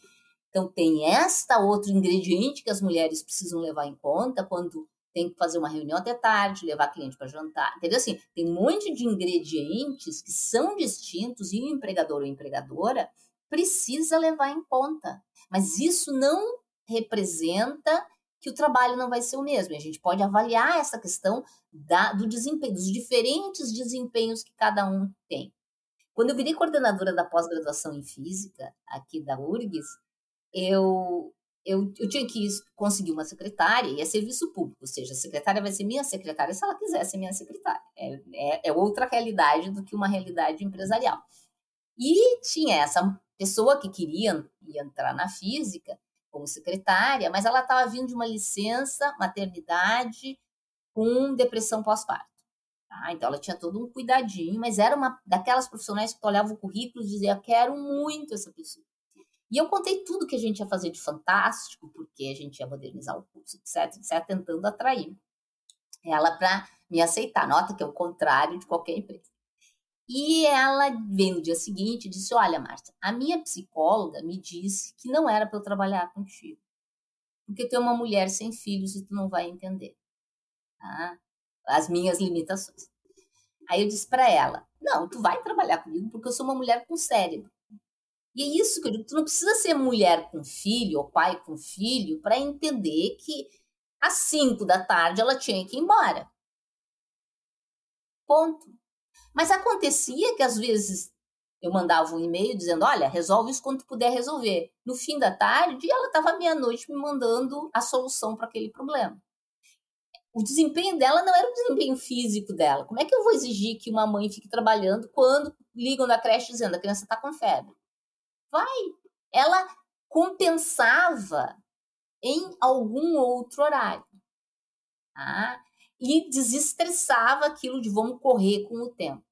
Então tem esta outro ingrediente que as mulheres precisam levar em conta quando tem que fazer uma reunião até tarde, levar cliente para jantar, entendeu? Assim, tem um monte de ingredientes que são distintos e o empregador ou empregadora precisa levar em conta. Mas isso não representa que o trabalho não vai ser o mesmo. A gente pode avaliar essa questão da, do desempenho, dos diferentes desempenhos que cada um tem. Quando eu virei coordenadora da pós-graduação em física aqui da URGS, eu eu, eu tinha que conseguir uma secretária e é serviço público, ou seja, a secretária vai ser minha secretária se ela quiser ser minha secretária. É, é, é outra realidade do que uma realidade empresarial. E tinha essa pessoa que queria entrar na física como secretária, mas ela estava vindo de uma licença maternidade com depressão pós-parto. Tá? Então ela tinha todo um cuidadinho, mas era uma daquelas profissionais que olhavam o currículo e dizia: quero muito essa pessoa. E eu contei tudo que a gente ia fazer de fantástico, porque a gente ia modernizar o curso, etc, etc, tentando atrair ela para me aceitar. Nota que é o contrário de qualquer empresa. E ela veio no dia seguinte e disse: Olha, Márcia, a minha psicóloga me disse que não era para eu trabalhar contigo, porque tu é uma mulher sem filhos e tu não vai entender tá? as minhas limitações. Aí eu disse para ela: Não, tu vai trabalhar comigo porque eu sou uma mulher com cérebro. E é isso que eu digo: tu não precisa ser mulher com filho ou pai com filho para entender que às 5 da tarde ela tinha que ir embora. Ponto. Mas acontecia que às vezes eu mandava um e-mail dizendo: olha, resolve isso quando puder resolver. No fim da tarde, ela estava meia-noite me mandando a solução para aquele problema. O desempenho dela não era o desempenho físico dela. Como é que eu vou exigir que uma mãe fique trabalhando quando ligam da creche dizendo a criança está com febre? Vai. Ela compensava em algum outro horário. Tá? E desestressava aquilo de vamos correr com o tempo.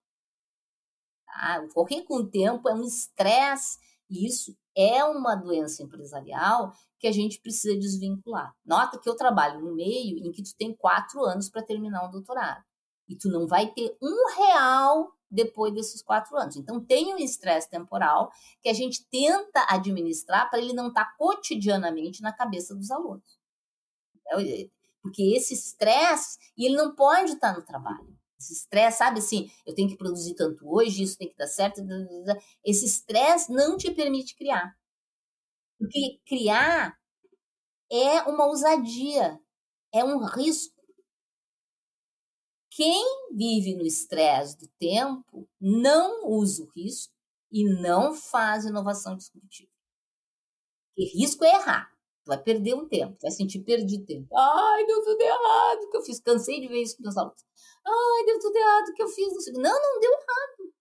Tá? Correr com o tempo é um estresse, e isso é uma doença empresarial que a gente precisa desvincular. Nota que eu trabalho no meio em que tu tem quatro anos para terminar um doutorado. E tu não vai ter um real depois desses quatro anos. Então, tem um estresse temporal que a gente tenta administrar para ele não estar tá cotidianamente na cabeça dos alunos. Porque esse estresse, e ele não pode estar tá no trabalho. Esse estresse, sabe assim, eu tenho que produzir tanto hoje, isso tem que dar certo. Esse estresse não te permite criar. Porque criar é uma ousadia, é um risco quem vive no estresse do tempo não usa o risco e não faz inovação disruptiva. E risco é errar. Tu vai perder um tempo, vai sentir perdido tempo. Ai, deu tudo errado que eu fiz. Cansei de ver isso com meus alunos. Ai, deu tudo errado que eu fiz. Não, não deu errado.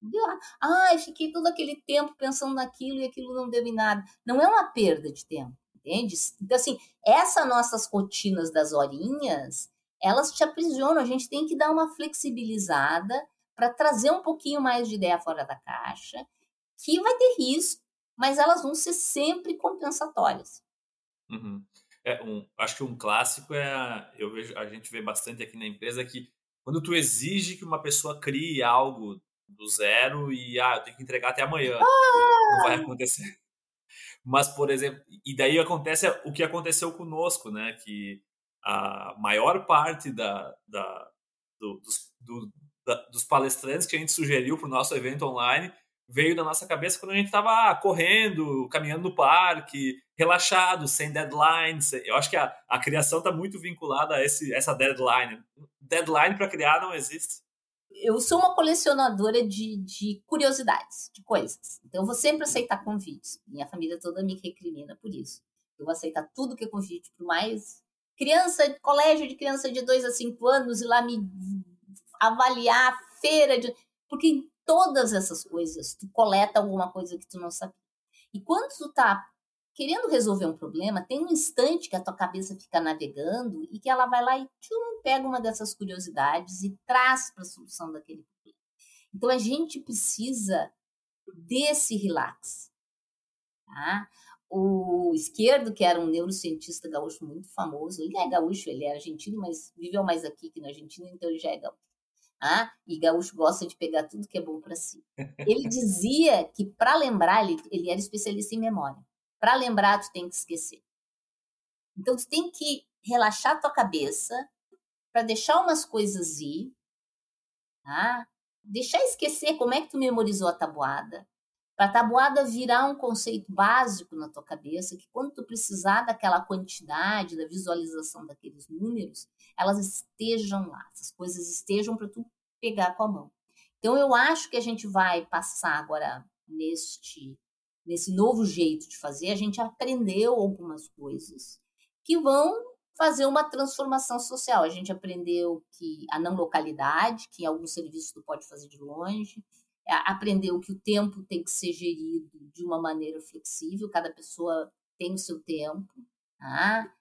Não deu errado. Ai, fiquei todo aquele tempo pensando naquilo e aquilo não deu em nada. Não é uma perda de tempo, entende? Então, assim, essas nossas rotinas das horinhas, elas te aprisionam. A gente tem que dar uma flexibilizada para trazer um pouquinho mais de ideia fora da caixa, que vai ter risco, mas elas vão ser sempre compensatórias. Uhum. É, um, acho que um clássico é, eu vejo, a gente vê bastante aqui na empresa que quando tu exige que uma pessoa crie algo do zero e ah, eu tenho que entregar até amanhã, ah! não vai acontecer. Mas, por exemplo, e daí acontece o que aconteceu conosco, né? Que a maior parte da, da, do, dos, do, da, dos palestrantes que a gente sugeriu para o nosso evento online veio da nossa cabeça quando a gente estava ah, correndo, caminhando no parque, relaxado, sem deadlines. Eu acho que a, a criação está muito vinculada a esse, essa deadline. Deadline para criar não existe. Eu sou uma colecionadora de, de curiosidades, de coisas. Então, eu vou sempre aceitar convites. Minha família toda me recrimina por isso. Eu vou aceitar tudo que é convite, por mais criança, colégio de criança de 2 a 5 anos e lá me avaliar, feira de. Porque em todas essas coisas, tu coleta alguma coisa que tu não sabia. E quando tu tá querendo resolver um problema, tem um instante que a tua cabeça fica navegando e que ela vai lá e tchum, pega uma dessas curiosidades e traz para a solução daquele problema. Então a gente precisa desse relax. Tá? O esquerdo, que era um neurocientista gaúcho muito famoso, ele é gaúcho, ele é argentino, mas viveu mais aqui que na Argentina, então ele já é gaúcho. Ah, e gaúcho gosta de pegar tudo que é bom para si. Ele dizia que para lembrar, ele, ele era especialista em memória. Para lembrar, tu tem que esquecer. Então tu tem que relaxar tua cabeça para deixar umas coisas ir, tá? Deixar esquecer como é que tu memorizou a tabuada, para a tabuada virar um conceito básico na tua cabeça, que quando tu precisar daquela quantidade, da visualização daqueles números, elas estejam lá, essas coisas estejam para tu pegar com a mão. Então eu acho que a gente vai passar agora neste nesse novo jeito de fazer, a gente aprendeu algumas coisas que vão fazer uma transformação social. A gente aprendeu que a não localidade, que alguns serviços tu pode fazer de longe, aprendeu que o tempo tem que ser gerido de uma maneira flexível, cada pessoa tem o seu tempo. Tá?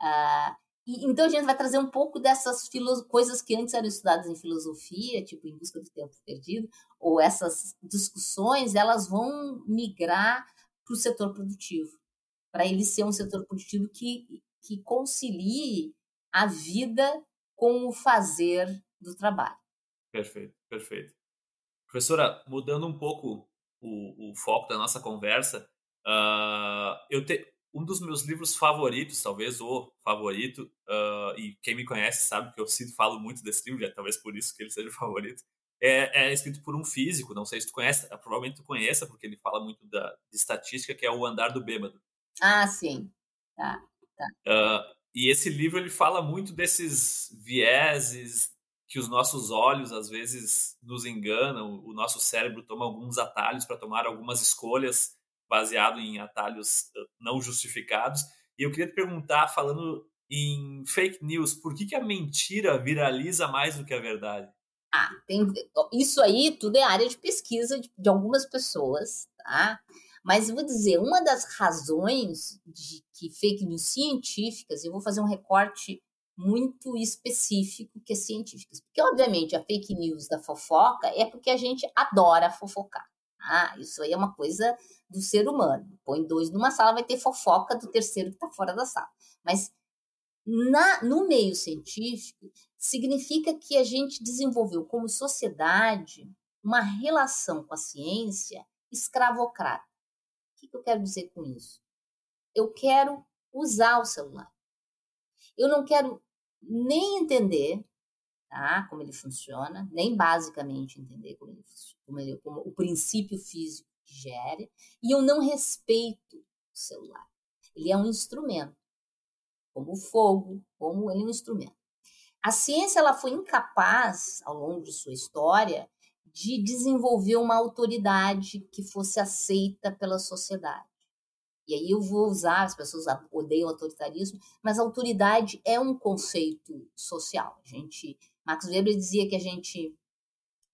Ah, e, então a gente vai trazer um pouco dessas coisas que antes eram estudadas em filosofia, tipo em busca do tempo perdido, ou essas discussões, elas vão migrar para o setor produtivo, para ele ser um setor produtivo que, que concilie a vida com o fazer do trabalho. Perfeito, perfeito. Professora, mudando um pouco o, o foco da nossa conversa, uh, eu te, um dos meus livros favoritos, talvez o favorito, uh, e quem me conhece sabe que eu sinto, falo muito desse livro, é talvez por isso que ele seja o favorito, é, é, escrito por um físico, não sei se tu conhece, provavelmente tu conheça, porque ele fala muito da, de estatística, que é o Andar do Bêbado. Ah, sim. Tá, tá. Uh, e esse livro ele fala muito desses vieses que os nossos olhos às vezes nos enganam, o nosso cérebro toma alguns atalhos para tomar algumas escolhas baseado em atalhos não justificados. E eu queria te perguntar, falando em fake news, por que, que a mentira viraliza mais do que a verdade? Ah, tem, isso aí tudo é área de pesquisa de, de algumas pessoas, tá? Mas vou dizer, uma das razões de que fake news científicas, eu vou fazer um recorte muito específico que é científicas. Porque, obviamente, a fake news da fofoca é porque a gente adora fofocar. Ah, isso aí é uma coisa do ser humano. Põe dois numa sala, vai ter fofoca do terceiro que está fora da sala. Mas na, no meio científico, significa que a gente desenvolveu como sociedade uma relação com a ciência escravocrata. O que, que eu quero dizer com isso? Eu quero usar o celular. Eu não quero nem entender tá, como ele funciona, nem basicamente entender como ele, como, ele, como o princípio físico que gera, e eu não respeito o celular. Ele é um instrumento, como o fogo, como ele é um instrumento. A ciência ela foi incapaz, ao longo de sua história, de desenvolver uma autoridade que fosse aceita pela sociedade. E aí eu vou usar, as pessoas odeiam autoritarismo, mas autoridade é um conceito social. A gente, Max Weber dizia que a gente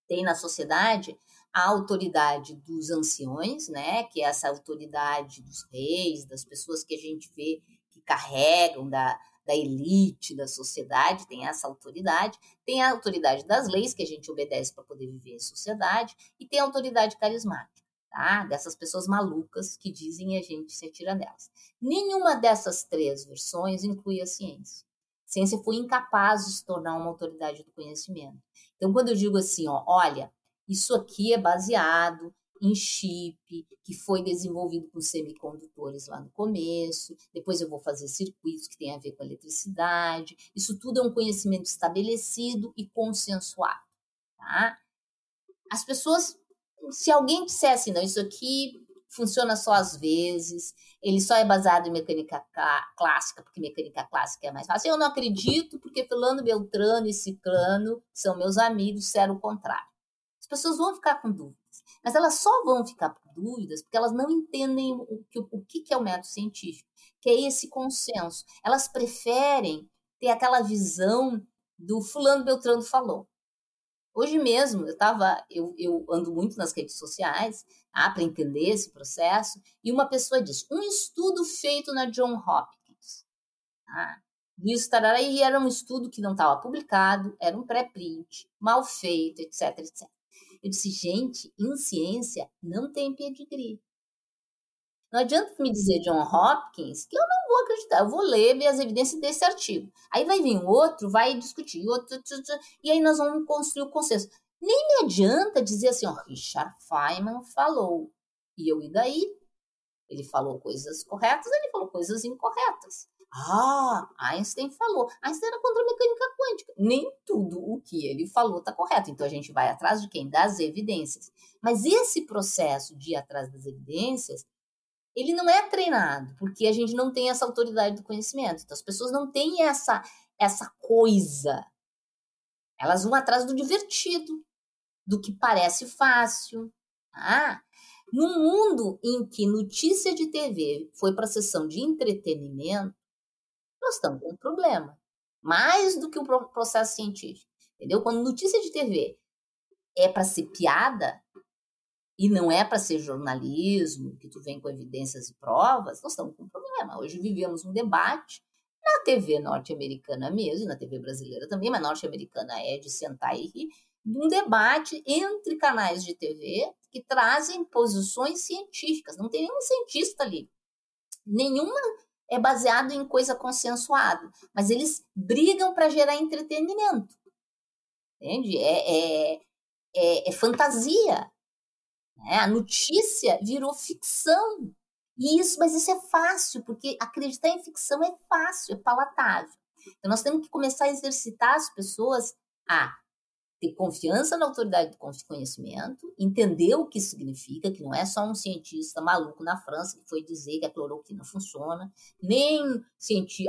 tem na sociedade a autoridade dos anciões, né, que é essa autoridade dos reis, das pessoas que a gente vê que carregam da, da elite da sociedade, tem essa autoridade, tem a autoridade das leis, que a gente obedece para poder viver em sociedade, e tem a autoridade carismática, tá? Dessas pessoas malucas que dizem e a gente se atira nelas. Nenhuma dessas três versões inclui a ciência. A ciência foi incapaz de se tornar uma autoridade do conhecimento. Então, quando eu digo assim, ó, olha, isso aqui é baseado em chip, que foi desenvolvido com semicondutores lá no começo. Depois eu vou fazer circuitos que têm a ver com eletricidade. Isso tudo é um conhecimento estabelecido e consensuado. Tá? As pessoas, se alguém dissesse, não, isso aqui funciona só às vezes, ele só é baseado em mecânica clássica, porque mecânica clássica é mais fácil. Eu não acredito, porque fulano, Beltrano e Ciclano são meus amigos, se era o contrário. As pessoas vão ficar com dúvida. Mas elas só vão ficar com dúvidas porque elas não entendem o que, o que é o método científico, que é esse consenso. Elas preferem ter aquela visão do fulano Beltrano falou. Hoje mesmo, eu tava, eu, eu ando muito nas redes sociais ah, para entender esse processo, e uma pessoa disse: um estudo feito na John Hopkins. Ah, isso, tarará, e era um estudo que não estava publicado, era um pré-print, mal feito, etc, etc. Eu disse, gente, em ciência não tem pedigree. Não adianta me dizer John Hopkins que eu não vou acreditar. Eu vou ler, ver as evidências desse artigo. Aí vai vir outro, vai discutir, outro, e aí nós vamos construir o consenso. Nem me adianta dizer assim, ó, Richard Feynman falou. E eu, e daí? Ele falou coisas corretas, ele falou coisas incorretas. Ah, Einstein falou. Einstein era contra a mecânica quântica. Nem tudo o que ele falou está correto. Então a gente vai atrás de quem? Das evidências. Mas esse processo de ir atrás das evidências, ele não é treinado, porque a gente não tem essa autoridade do conhecimento. Então as pessoas não têm essa, essa coisa. Elas vão atrás do divertido, do que parece fácil. Ah, no mundo em que notícia de TV foi para a sessão de entretenimento, nós estamos com um problema. Mais do que o processo científico. Entendeu? Quando notícia de TV é para ser piada e não é para ser jornalismo, que tu vem com evidências e provas, nós estamos com um problema. Hoje vivemos um debate na TV norte-americana mesmo, na TV brasileira também, mas norte-americana é de sentar e rir, um debate entre canais de TV que trazem posições científicas. Não tem nenhum cientista ali. Nenhuma é baseado em coisa consensuada, mas eles brigam para gerar entretenimento. Entende? É, é, é, é fantasia. Né? A notícia virou ficção. E isso, mas isso é fácil, porque acreditar em ficção é fácil, é palatável. Então nós temos que começar a exercitar as pessoas a ter confiança na autoridade do conhecimento, entender o que significa, que não é só um cientista maluco na França que foi dizer que a cloroquina funciona, nem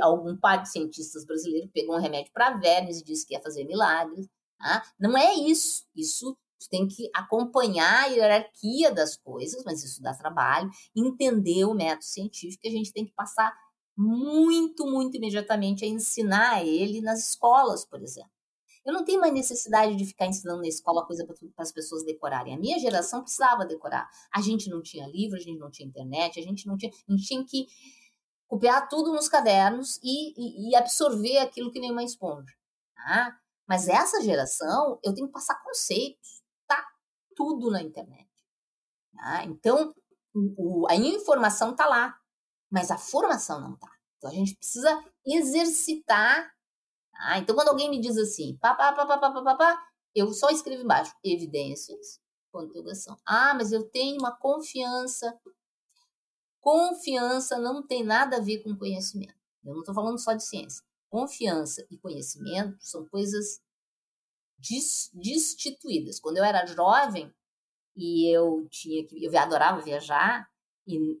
algum par de cientistas brasileiros pegou um remédio para vermes e disse que ia fazer milagres. Tá? Não é isso. Isso tem que acompanhar a hierarquia das coisas, mas isso dá trabalho, entender o método científico que a gente tem que passar muito, muito imediatamente a ensinar ele nas escolas, por exemplo. Eu não tenho mais necessidade de ficar ensinando na escola coisa para as pessoas decorarem. A minha geração precisava decorar. A gente não tinha livro, a gente não tinha internet, a gente não tinha. A gente tinha que copiar tudo nos cadernos e, e, e absorver aquilo que nem uma esponja. Tá? Mas essa geração, eu tenho que passar conceitos. Tá tudo na internet. Tá? Então, o, a informação está lá, mas a formação não está. Então, a gente precisa exercitar ah, então, quando alguém me diz assim, pá, pá, pá, pá, pá, pá, pá, eu só escrevo embaixo evidências, interrogação. Ah, mas eu tenho uma confiança. Confiança não tem nada a ver com conhecimento. Eu não estou falando só de ciência. Confiança e conhecimento são coisas destituídas. Quando eu era jovem e eu tinha que, eu adorava viajar e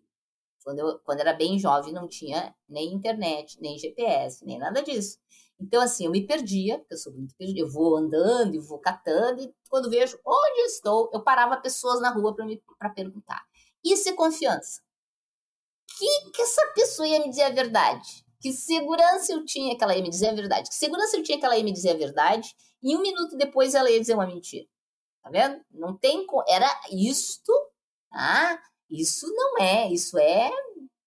quando eu quando era bem jovem não tinha nem internet, nem GPS, nem nada disso. Então, assim, eu me perdia, porque eu sou muito perdida, eu vou andando e vou catando, e quando vejo onde estou, eu parava pessoas na rua para perguntar. Isso é confiança. Que, que essa pessoa ia me dizer a verdade? Que segurança eu tinha que ela ia me dizer a verdade? Que segurança eu tinha que ela ia me dizer a verdade? E um minuto depois ela ia dizer uma mentira. Tá vendo? Não tem. Era isto, tá? Isso não é. Isso é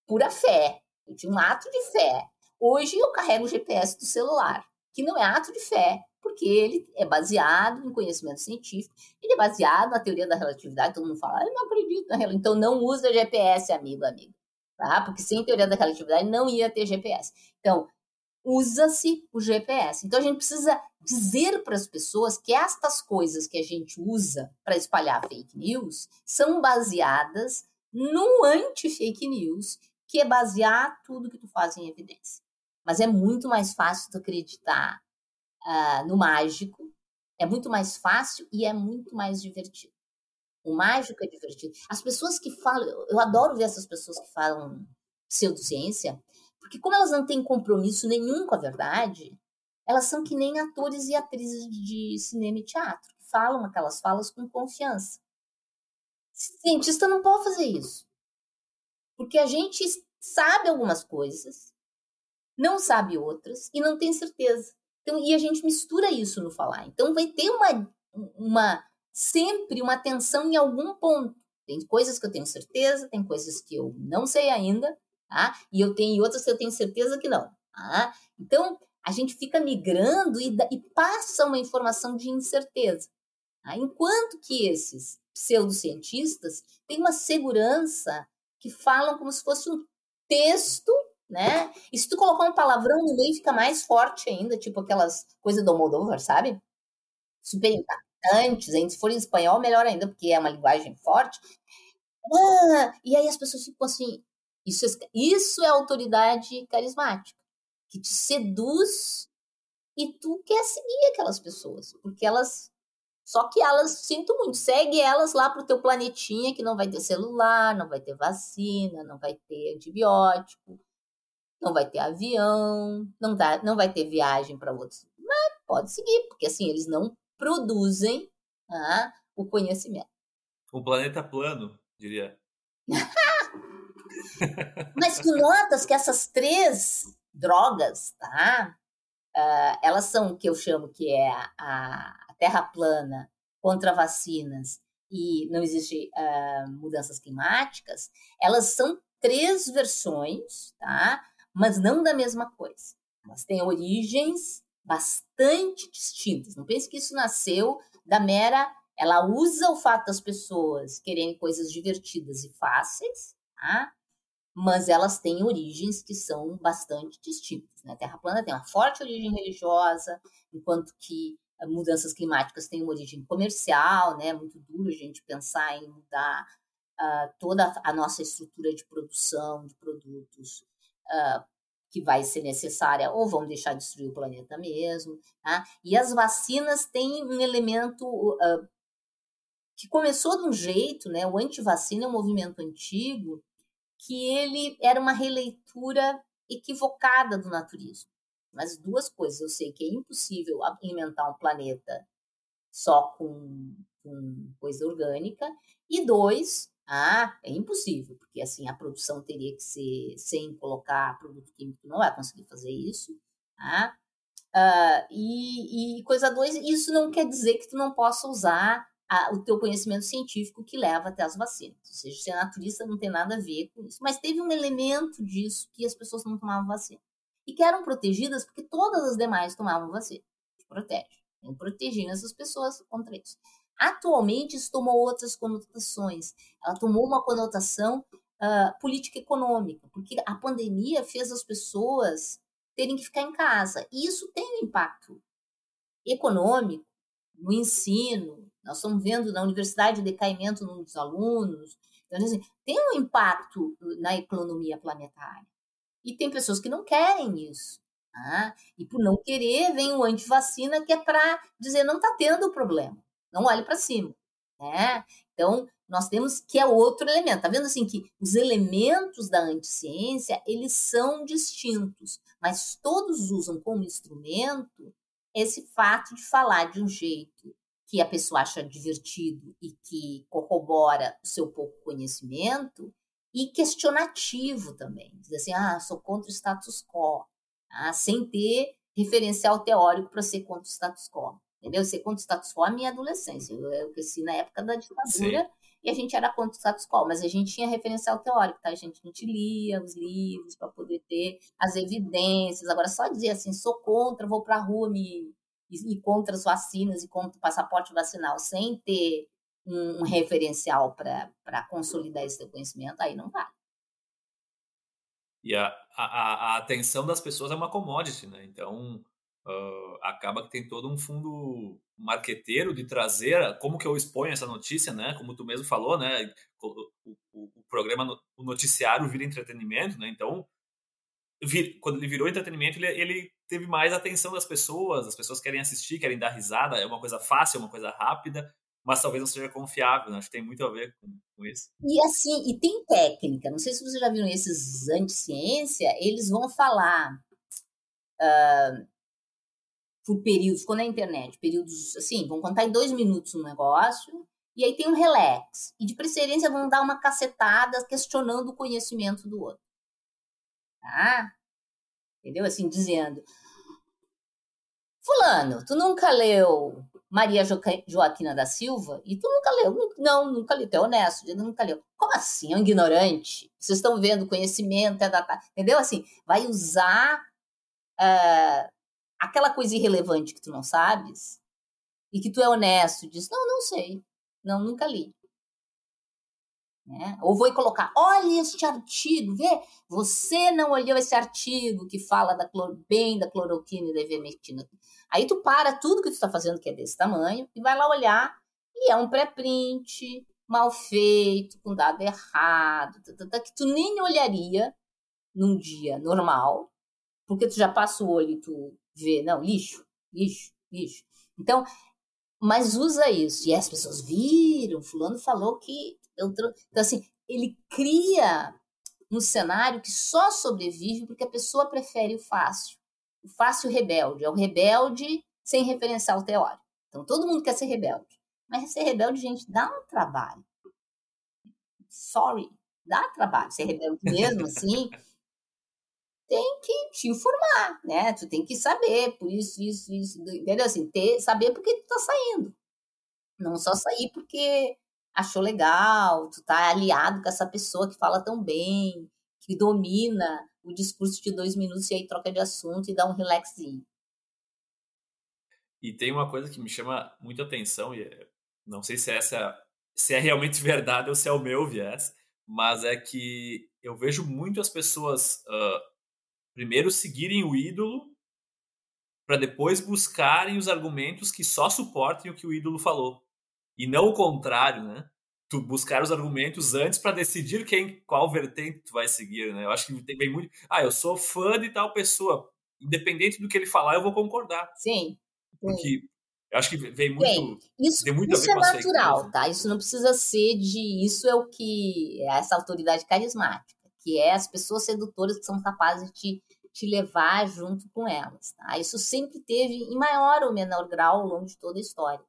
pura fé. Eu tinha um ato de fé. Hoje eu carrego o GPS do celular, que não é ato de fé, porque ele é baseado em conhecimento científico, ele é baseado na teoria da relatividade. Todo mundo fala, ah, eu não acredito na relatividade. Então não usa GPS, amigo, amigo. Tá? Porque sem teoria da relatividade não ia ter GPS. Então, usa-se o GPS. Então a gente precisa dizer para as pessoas que estas coisas que a gente usa para espalhar fake news são baseadas no anti-fake news, que é basear tudo que tu faz em evidência. Mas é muito mais fácil tu acreditar uh, no mágico, é muito mais fácil e é muito mais divertido. O mágico é divertido. As pessoas que falam, eu adoro ver essas pessoas que falam pseudociência, porque como elas não têm compromisso nenhum com a verdade, elas são que nem atores e atrizes de cinema e teatro, que falam aquelas falas com confiança. Cientista não pode fazer isso. Porque a gente sabe algumas coisas, não sabe outras e não tem certeza. Então, e a gente mistura isso no falar. Então vai ter uma, uma sempre uma tensão em algum ponto. Tem coisas que eu tenho certeza, tem coisas que eu não sei ainda, tá? E eu tenho outras que eu tenho certeza que não. Tá? Então, a gente fica migrando e, e passa uma informação de incerteza. Tá? Enquanto que esses pseudocientistas têm uma segurança que falam como se fosse um texto né? E se tu colocar um palavrão no meio, fica mais forte ainda, tipo aquelas coisas do Moldova, sabe? Super impactantes, se for em espanhol, melhor ainda, porque é uma linguagem forte. Ah, e aí as pessoas ficam assim, isso é, isso é autoridade carismática, que te seduz e tu quer seguir aquelas pessoas, porque elas só que elas, sinto muito, segue elas lá pro teu planetinha que não vai ter celular, não vai ter vacina, não vai ter antibiótico, não vai ter avião, não, dá, não vai ter viagem para outros. Mas pode seguir, porque assim, eles não produzem ah, o conhecimento. O planeta plano, diria. Mas tu notas que essas três drogas, tá? Uh, elas são o que eu chamo que é a, a terra plana contra vacinas e não existe uh, mudanças climáticas, elas são três versões, tá? mas não da mesma coisa. Elas têm origens bastante distintas. Não pense que isso nasceu da mera. Ela usa o fato das pessoas quererem coisas divertidas e fáceis, tá? Mas elas têm origens que são bastante distintas. Né? A Terra plana tem uma forte origem religiosa, enquanto que mudanças climáticas têm uma origem comercial, né? Muito duro a gente pensar em mudar uh, toda a nossa estrutura de produção de produtos uh, que vai ser necessária ou vão deixar destruir o planeta mesmo. Tá? E as vacinas têm um elemento uh, que começou de um jeito, né? O antivacina é um movimento antigo que ele era uma releitura equivocada do naturismo. Mas duas coisas, eu sei que é impossível alimentar um planeta só com, com coisa orgânica, e dois, ah, é impossível, porque assim a produção teria que ser sem colocar produto químico, não vai conseguir fazer isso. Tá? Uh, e, e, coisa dois, isso não quer dizer que tu não possa usar a, o teu conhecimento científico que leva até as vacinas. Ou seja, ser naturista não tem nada a ver com isso. Mas teve um elemento disso que as pessoas não tomavam vacina. E que eram protegidas porque todas as demais tomavam vacina. Te protege. Tem protegendo essas pessoas contra isso. Atualmente, isso tomou outras conotações. Ela tomou uma conotação uh, política econômica, porque a pandemia fez as pessoas terem que ficar em casa. E isso tem um impacto econômico no ensino. Nós estamos vendo na universidade decaimento dos alunos. Então, assim, tem um impacto na economia planetária. E tem pessoas que não querem isso. Tá? E por não querer, vem o antivacina, que é para dizer não está tendo problema não olhe para cima, né? Então, nós temos que é outro elemento. Tá vendo assim que os elementos da anticiência, eles são distintos, mas todos usam como instrumento esse fato de falar de um jeito que a pessoa acha divertido e que corrobora o seu pouco conhecimento e questionativo também. Diz assim, ah, sou contra o status quo, ah, sem ter referencial teórico para ser contra o status quo. Entendeu? Ser contra o status quo é a minha adolescência. Eu, eu cresci na época da ditadura Sim. e a gente era contra o status quo, mas a gente tinha referencial teórico, tá? A gente, a gente lia os livros para poder ter as evidências. Agora, só dizer assim, sou contra, vou para a rua me, e, e, contra as vacinas e contra o passaporte vacinal, sem ter um, um referencial para consolidar esse conhecimento, aí não vale. E a, a, a atenção das pessoas é uma commodity, né? Então, uh, acaba que tem todo um fundo marqueteiro de trazer como que eu exponho essa notícia, né? Como tu mesmo falou, né? O, o, o programa, o noticiário vira entretenimento, né? Então, vir, quando ele virou entretenimento, ele, ele teve mais atenção das pessoas, as pessoas querem assistir, querem dar risada, é uma coisa fácil, é uma coisa rápida, mas talvez não seja confiável, né? acho que tem muito a ver com, com, isso. E assim, e tem técnica, não sei se vocês já viram esses anti-ciência, eles vão falar uh, por períodos, quando é internet, períodos assim, vão contar em dois minutos um negócio, e aí tem um relax. E de preferência vão dar uma cacetada questionando o conhecimento do outro. Tá? Entendeu? Assim, dizendo. Fulano, tu nunca leu Maria jo Joaquina da Silva? E tu nunca leu? Não, nunca li. Tu é honesto, nunca leu. Como assim? É um ignorante? Vocês estão vendo conhecimento, é da. Entendeu? Assim, vai usar. Uh, aquela coisa irrelevante que tu não sabes e que tu é honesto, diz, não, não sei, não, nunca li. Né? Ou vou colocar, olha este artigo, vê, você não olhou esse artigo que fala da clor, bem da cloroquina e da ivermectina. Aí tu para tudo que tu está fazendo, que é desse tamanho, e vai lá olhar, e é um pré-print, mal feito, com dado errado, que tu nem olharia num dia normal, porque tu já passa o olho e tu ver, não, lixo, lixo, lixo. Então, mas usa isso. E as pessoas viram, fulano falou que. Então, assim, ele cria um cenário que só sobrevive porque a pessoa prefere o fácil. O fácil rebelde. É o rebelde sem referencial teórico. Então, todo mundo quer ser rebelde. Mas ser rebelde, gente, dá um trabalho. Sorry, dá trabalho. Ser rebelde mesmo, assim, tem que te informar, né? Tu tem que saber, por isso, isso, isso, entendeu? Assim, ter, saber porque tu tá saindo. Não só sair porque achou legal, tu tá aliado com essa pessoa que fala tão bem, que domina o discurso de dois minutos e aí troca de assunto e dá um relaxinho. E tem uma coisa que me chama muita atenção, e é, não sei se essa se é realmente verdade ou se é o meu viés, mas é que eu vejo muito as pessoas uh, primeiro seguirem o ídolo para depois buscarem os argumentos que só suportem o que o ídolo falou. E não o contrário, né? Tu buscar os argumentos antes para decidir quem qual vertente tu vai seguir, né? Eu acho que tem bem muito. Ah, eu sou fã de tal pessoa. Independente do que ele falar, eu vou concordar. Sim. Porque eu acho que vem muito. Bem, isso, tem muito isso é natural, tá? Isso não precisa ser de. Isso é o que. É essa autoridade carismática, que é as pessoas sedutoras que são capazes de te levar junto com elas. Tá? Isso sempre teve, em maior ou menor grau, ao longo de toda a história.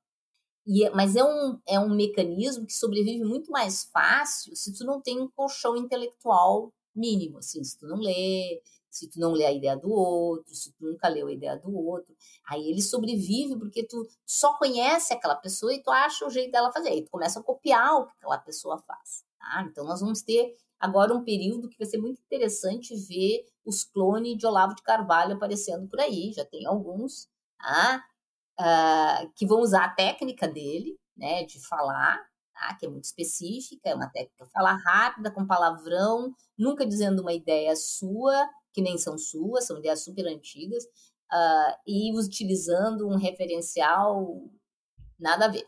E, mas é um, é um mecanismo que sobrevive muito mais fácil se tu não tem um colchão intelectual mínimo, assim, se tu não lê, se tu não lê a ideia do outro, se tu nunca leu a ideia do outro. Aí ele sobrevive porque tu só conhece aquela pessoa e tu acha o jeito dela fazer. Aí tu começa a copiar o que aquela pessoa faz. Tá? Então nós vamos ter agora um período que vai ser muito interessante ver os clones de Olavo de Carvalho aparecendo por aí. Já tem alguns tá? Uh, que vão usar a técnica dele, né, de falar, tá? que é muito específica, é uma técnica falar rápida, com palavrão, nunca dizendo uma ideia sua, que nem são suas, são ideias super antigas, uh, e utilizando um referencial nada a ver.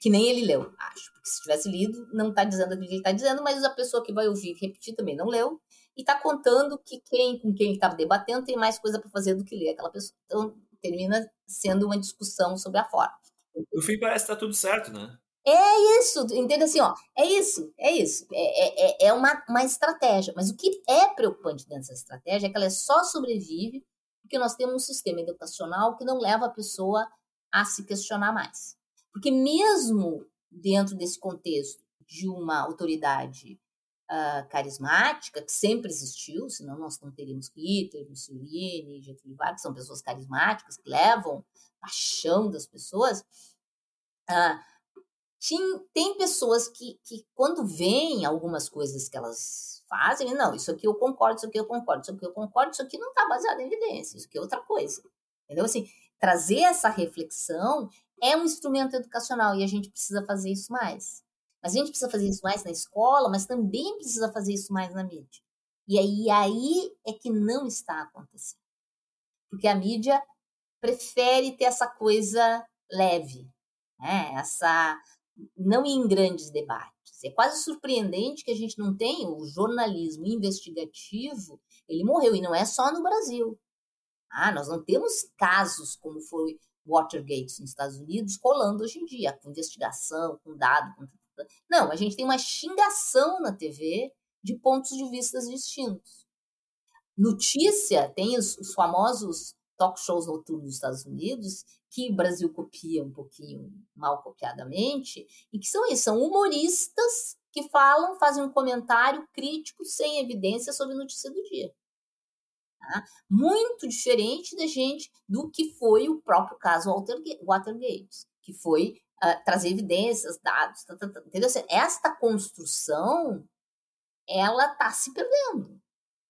Que nem ele leu, acho. Porque se tivesse lido, não está dizendo o que ele está dizendo, mas a pessoa que vai ouvir repetir também não leu. E está contando que quem com quem estava debatendo tem mais coisa para fazer do que ler aquela pessoa. Então, termina sendo uma discussão sobre a forma. No fim, parece que está tudo certo, né? É isso, entenda assim, ó, é isso, é isso, é, é, é uma, uma estratégia. Mas o que é preocupante dessa estratégia é que ela só sobrevive porque nós temos um sistema educacional que não leva a pessoa a se questionar mais. Porque mesmo dentro desse contexto de uma autoridade uh, carismática, que sempre existiu, senão nós não teríamos Hitler, Mussolini, Getúlio Vargas, são pessoas carismáticas que levam paixão das pessoas, uh, tem, tem pessoas que, que, quando veem algumas coisas que elas fazem, não, isso aqui eu concordo, isso aqui eu concordo, isso aqui eu concordo, isso aqui não está baseado em evidência, isso aqui é outra coisa. Entendeu? Assim, trazer essa reflexão é um instrumento educacional e a gente precisa fazer isso mais. Mas a gente precisa fazer isso mais na escola, mas também precisa fazer isso mais na mídia. E aí, aí é que não está acontecendo. Porque a mídia prefere ter essa coisa leve, né? essa não ir em grandes debates. É quase surpreendente que a gente não tenha o jornalismo investigativo, ele morreu, e não é só no Brasil. Ah, nós não temos casos como foi Watergate nos Estados Unidos rolando hoje em dia, com investigação, com dado. Com... Não, a gente tem uma xingação na TV de pontos de vista distintos. Notícia tem os, os famosos talk shows noturnos dos Estados Unidos, que o Brasil copia um pouquinho mal copiadamente, e que são isso, são humoristas que falam, fazem um comentário crítico sem evidência sobre a notícia do dia. Tá? Muito diferente da gente do que foi o próprio caso Watergate, que foi uh, trazer evidências, dados, tá, tá, tá, entendeu? Esta construção, ela está se perdendo.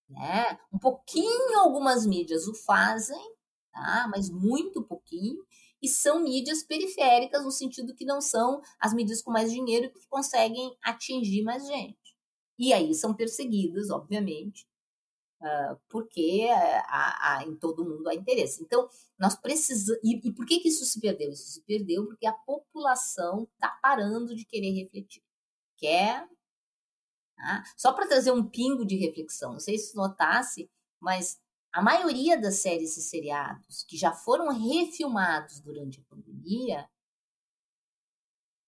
Né? Um pouquinho algumas mídias o fazem, tá? mas muito pouquinho, e são mídias periféricas, no sentido que não são as mídias com mais dinheiro que conseguem atingir mais gente. E aí são perseguidas, obviamente, porque há, há, em todo mundo há interesse. Então, nós precisamos. E, e por que, que isso se perdeu? Isso se perdeu porque a população está parando de querer refletir. Quer. Tá? Só para trazer um pingo de reflexão, não sei se notasse, mas a maioria das séries e seriados que já foram refilmados durante a pandemia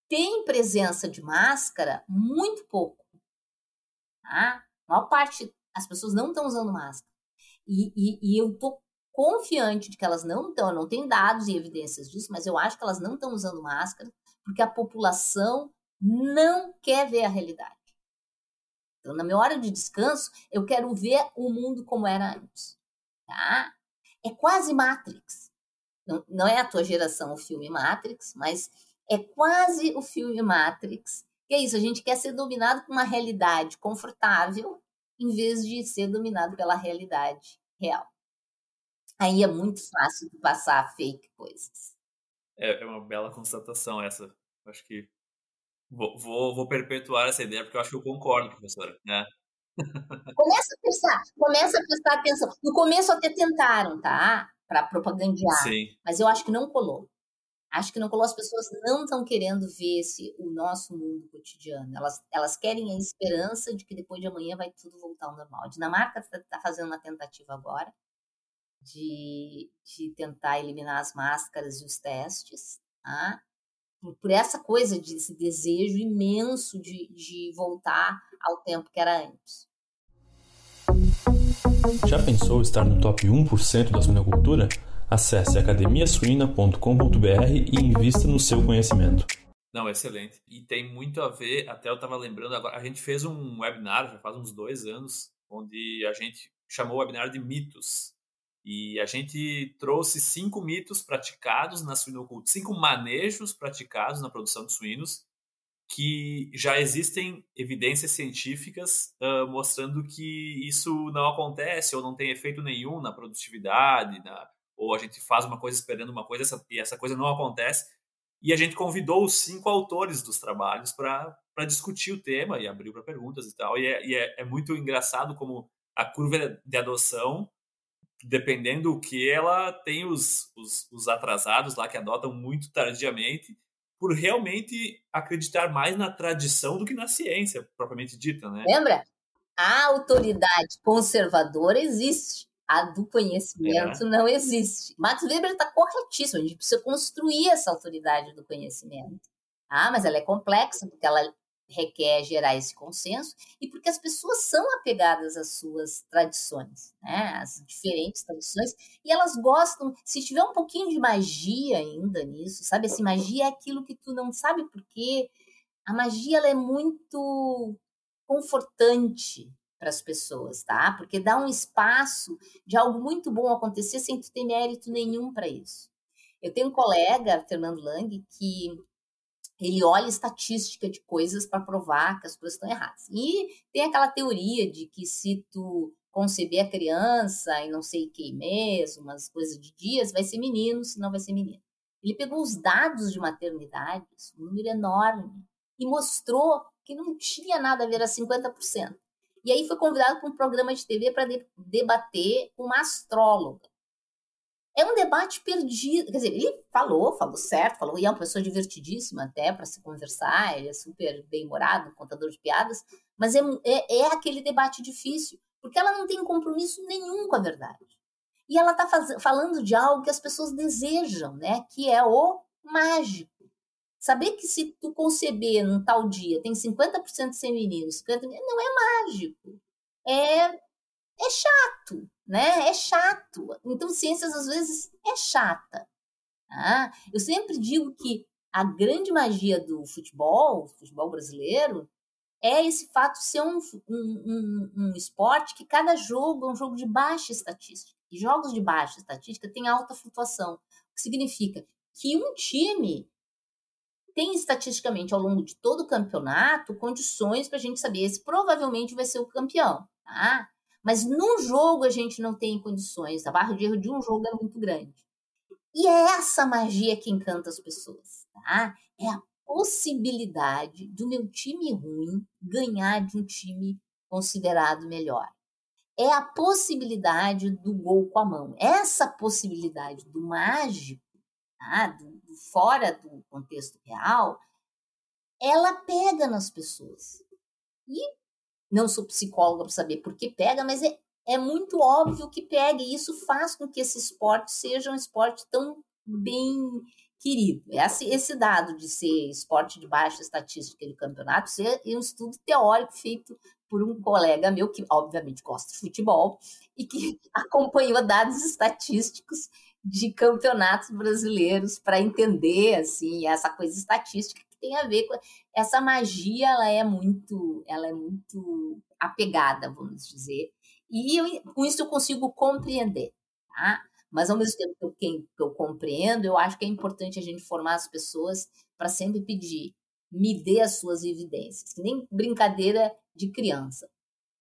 tem presença de máscara muito pouco. Tá? A maior parte, as pessoas não estão usando máscara. E, e, e eu estou confiante de que elas não estão, não tenho dados e evidências disso, mas eu acho que elas não estão usando máscara porque a população não quer ver a realidade. Então, na minha hora de descanso, eu quero ver o mundo como era antes tá? É quase Matrix. Não, não é a tua geração o filme Matrix, mas é quase o filme Matrix. Que é isso, a gente quer ser dominado por uma realidade confortável em vez de ser dominado pela realidade real. Aí é muito fácil de passar fake coisas. É, é uma bela constatação essa. Acho que vou, vou, vou, perpetuar essa ideia, porque eu acho que eu concordo, professora. Né? Começa a pensar, começa a prestar atenção. No começo até tentaram, tá? Para propagandear. Sim. Mas eu acho que não colou. Acho que não colou. As pessoas não estão querendo ver esse, o nosso mundo cotidiano. Elas, elas querem a esperança de que depois de amanhã vai tudo voltar ao normal. A Dinamarca está tá fazendo uma tentativa agora de, de tentar eliminar as máscaras e os testes. Tá? Por, por essa coisa, desse desejo imenso de, de voltar ao tempo que era antes. Já pensou estar no top 1% da suinocultura? Acesse academiasuina.com.br e invista no seu conhecimento. Não, excelente. E tem muito a ver, até eu estava lembrando agora, a gente fez um webinar já faz uns dois anos, onde a gente chamou o webinar de mitos. E a gente trouxe cinco mitos praticados na suinocultura, cinco manejos praticados na produção de suínos que já existem evidências científicas uh, mostrando que isso não acontece ou não tem efeito nenhum na produtividade, na, ou a gente faz uma coisa esperando uma coisa essa, e essa coisa não acontece. E a gente convidou os cinco autores dos trabalhos para discutir o tema e abriu para perguntas e tal. E, é, e é, é, muito engraçado como a curva de adoção, dependendo do que, ela tem os, os, os atrasados lá que adotam muito tardiamente por realmente acreditar mais na tradição do que na ciência propriamente dita, né? Lembra? A autoridade conservadora existe. A do conhecimento é. não existe. Max Weber está corretíssimo. A gente precisa construir essa autoridade do conhecimento. Ah, mas ela é complexa porque ela requer gerar esse consenso e porque as pessoas são apegadas às suas tradições, né? As diferentes tradições e elas gostam. Se tiver um pouquinho de magia ainda nisso, sabe? Assim, magia é aquilo que tu não sabe porque a magia ela é muito confortante para as pessoas, tá? Porque dá um espaço de algo muito bom acontecer sem tu ter mérito nenhum para isso. Eu tenho um colega, Fernando Lang, que ele olha estatística de coisas para provar que as coisas estão erradas. E tem aquela teoria de que se tu conceber a criança e não sei que mês, umas coisas de dias, vai ser menino, se não vai ser menina. Ele pegou os dados de maternidades, um número enorme, e mostrou que não tinha nada a ver a 50%. E aí foi convidado para um programa de TV para de, debater com uma astróloga é um debate perdido. Quer dizer, ele falou, falou certo, falou, e é uma pessoa divertidíssima até para se conversar, ele é super bem-humorado, contador de piadas, mas é, é, é, aquele debate difícil, porque ela não tem compromisso nenhum com a verdade. E ela está falando de algo que as pessoas desejam, né? Que é o mágico. Saber que se tu conceber num tal dia tem 50% feminino, 50% não é mágico. É, é chato né? É chato. Então, ciências às vezes é chata. Tá? Eu sempre digo que a grande magia do futebol, futebol brasileiro, é esse fato de ser um, um, um, um esporte que cada jogo é um jogo de baixa estatística. E jogos de baixa estatística têm alta flutuação, o que significa que um time tem estatisticamente ao longo de todo o campeonato condições para a gente saber se provavelmente vai ser o campeão. Tá? Mas num jogo a gente não tem condições. A barra de erro de um jogo é muito grande. E é essa magia que encanta as pessoas, tá? É a possibilidade do meu time ruim ganhar de um time considerado melhor. É a possibilidade do gol com a mão. Essa possibilidade do mágico, tá? do, fora do contexto real, ela pega nas pessoas. E não sou psicóloga para saber por que pega, mas é, é muito óbvio que pega, e isso faz com que esse esporte seja um esporte tão bem querido. Esse, esse dado de ser esporte de baixa estatística do campeonato ser um estudo teórico feito por um colega meu que, obviamente, gosta de futebol e que acompanhou dados estatísticos de campeonatos brasileiros para entender assim essa coisa estatística tem a ver com essa magia, ela é muito, ela é muito apegada, vamos dizer. E eu, com isso eu consigo compreender, tá? Mas ao mesmo tempo que eu, que eu compreendo, eu acho que é importante a gente formar as pessoas para sempre pedir, me dê as suas evidências, nem brincadeira de criança.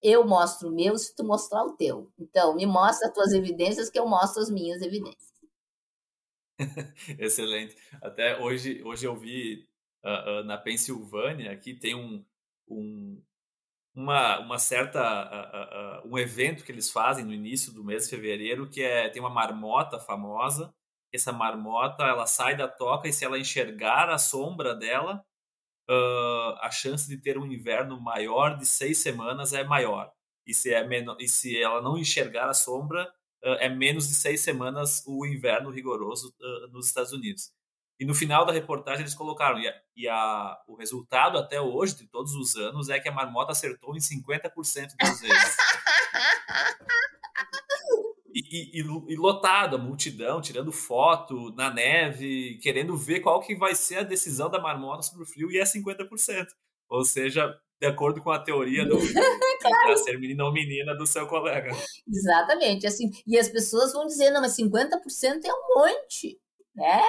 Eu mostro o meu se tu mostrar o teu. Então, me mostra as tuas evidências que eu mostro as minhas evidências. Excelente. Até hoje, hoje eu vi uh, uh, na Pensilvânia, aqui tem um, um, uma, uma certa uh, um evento que eles fazem no início do mês de fevereiro que é tem uma marmota famosa essa marmota ela sai da toca e se ela enxergar a sombra dela a chance de ter um inverno maior de seis semanas é maior e se é menor, e se ela não enxergar a sombra é menos de seis semanas o inverno rigoroso nos Estados Unidos e no final da reportagem eles colocaram, e, a, e a, o resultado até hoje, de todos os anos, é que a marmota acertou em 50% das vezes. E, e, e, lotado, a multidão, tirando foto na neve, querendo ver qual que vai ser a decisão da marmota sobre o frio, e é 50%. Ou seja, de acordo com a teoria do claro. ser menina ou menina do seu colega. Exatamente. Assim, e as pessoas vão dizer, não, mas 50% é um monte, né?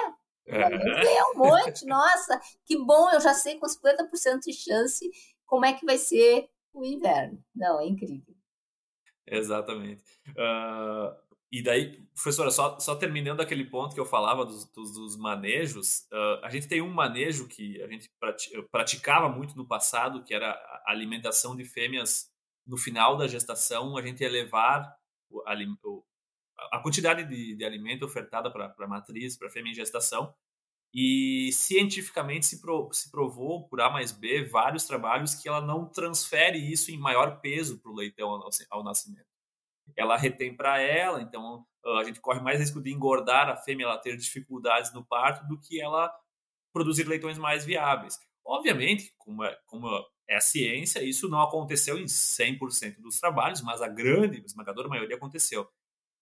É um monte, nossa, que bom, eu já sei com 50% de chance como é que vai ser o inverno. Não, é incrível. Exatamente. Uh, e daí, professora, só, só terminando aquele ponto que eu falava dos, dos, dos manejos, uh, a gente tem um manejo que a gente praticava muito no passado, que era a alimentação de fêmeas no final da gestação, a gente ia levar o, o, a quantidade de, de alimento ofertada para a matriz, para a fêmea em gestação, e cientificamente se, pro, se provou, por A mais B, vários trabalhos que ela não transfere isso em maior peso para o leitão ao, ao nascimento. Ela retém para ela, então a gente corre mais risco de engordar a fêmea, ela ter dificuldades no parto, do que ela produzir leitões mais viáveis. Obviamente, como é, como é a ciência, isso não aconteceu em 100% dos trabalhos, mas a grande, esmagadora maioria aconteceu.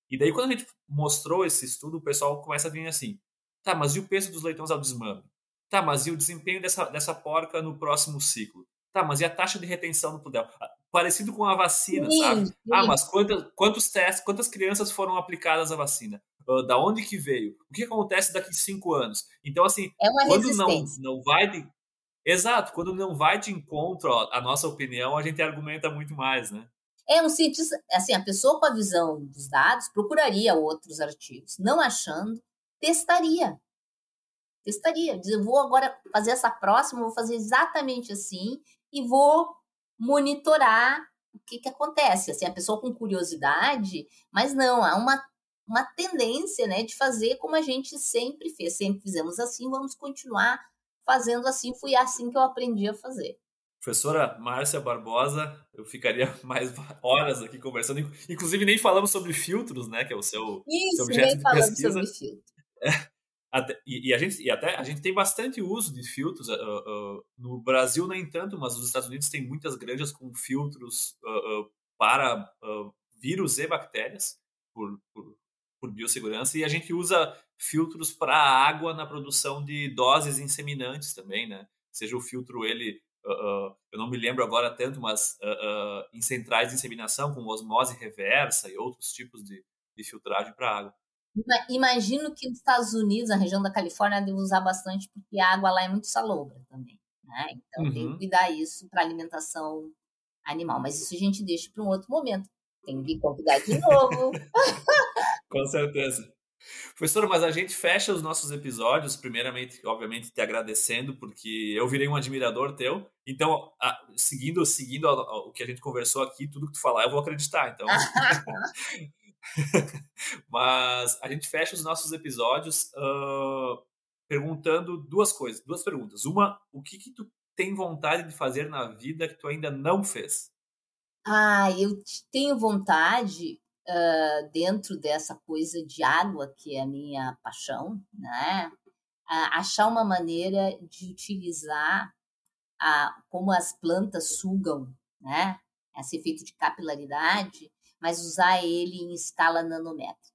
E daí, quando a gente mostrou esse estudo, o pessoal começa a vir assim: tá, mas e o peso dos leitões ao desmame? Tá, mas e o desempenho dessa, dessa porca no próximo ciclo? Tá, mas e a taxa de retenção no pudel? Ah, parecido com a vacina, sim, sabe? Sim. Ah, mas quantas, quantos testes, quantas crianças foram aplicadas a vacina? Uh, da onde que veio? O que acontece daqui a cinco anos? Então, assim, é quando não, não vai de. Exato, quando não vai de encontro à nossa opinião, a gente argumenta muito mais, né? É um cientista, assim, a pessoa com a visão dos dados procuraria outros artigos. Não achando, testaria. Testaria. Diz, eu vou agora fazer essa próxima, vou fazer exatamente assim e vou monitorar o que, que acontece. Assim, a pessoa com curiosidade, mas não, há uma, uma tendência né, de fazer como a gente sempre fez. Sempre fizemos assim, vamos continuar fazendo assim. Foi assim que eu aprendi a fazer. Professora Márcia Barbosa, eu ficaria mais horas aqui conversando. Inclusive, nem falamos sobre filtros, né? Que é o seu, Isso, seu objeto de pesquisa. Sobre filtro. É, até, e, e, a gente, e até a gente tem bastante uso de filtros. Uh, uh, no Brasil, nem tanto, mas nos Estados Unidos tem muitas granjas com filtros uh, para vírus e bactérias por, por, por biossegurança. E a gente usa filtros para água na produção de doses inseminantes também, né? Seja o filtro ele eu não me lembro agora tanto, mas em centrais de inseminação com osmose reversa e outros tipos de, de filtragem para água. Imagino que nos Estados Unidos, na região da Califórnia, deve usar bastante porque a água lá é muito salobra também. Né? Então uhum. tem que uhum. cuidar isso para alimentação animal. Mas isso a gente deixa para um outro momento. Tem que convidar de novo. com certeza. Professor, mas a gente fecha os nossos episódios, primeiramente, obviamente, te agradecendo, porque eu virei um admirador teu. Então, a, seguindo, seguindo a, a, o que a gente conversou aqui, tudo que tu falar, eu vou acreditar. Então. mas a gente fecha os nossos episódios uh, perguntando duas coisas, duas perguntas. Uma, o que, que tu tem vontade de fazer na vida que tu ainda não fez? Ah, eu tenho vontade uh, dentro dessa coisa de água, que é a minha paixão, né? Uh, achar uma maneira de utilizar a, como as plantas sugam, né? Esse efeito de capilaridade, mas usar ele em escala nanômetro.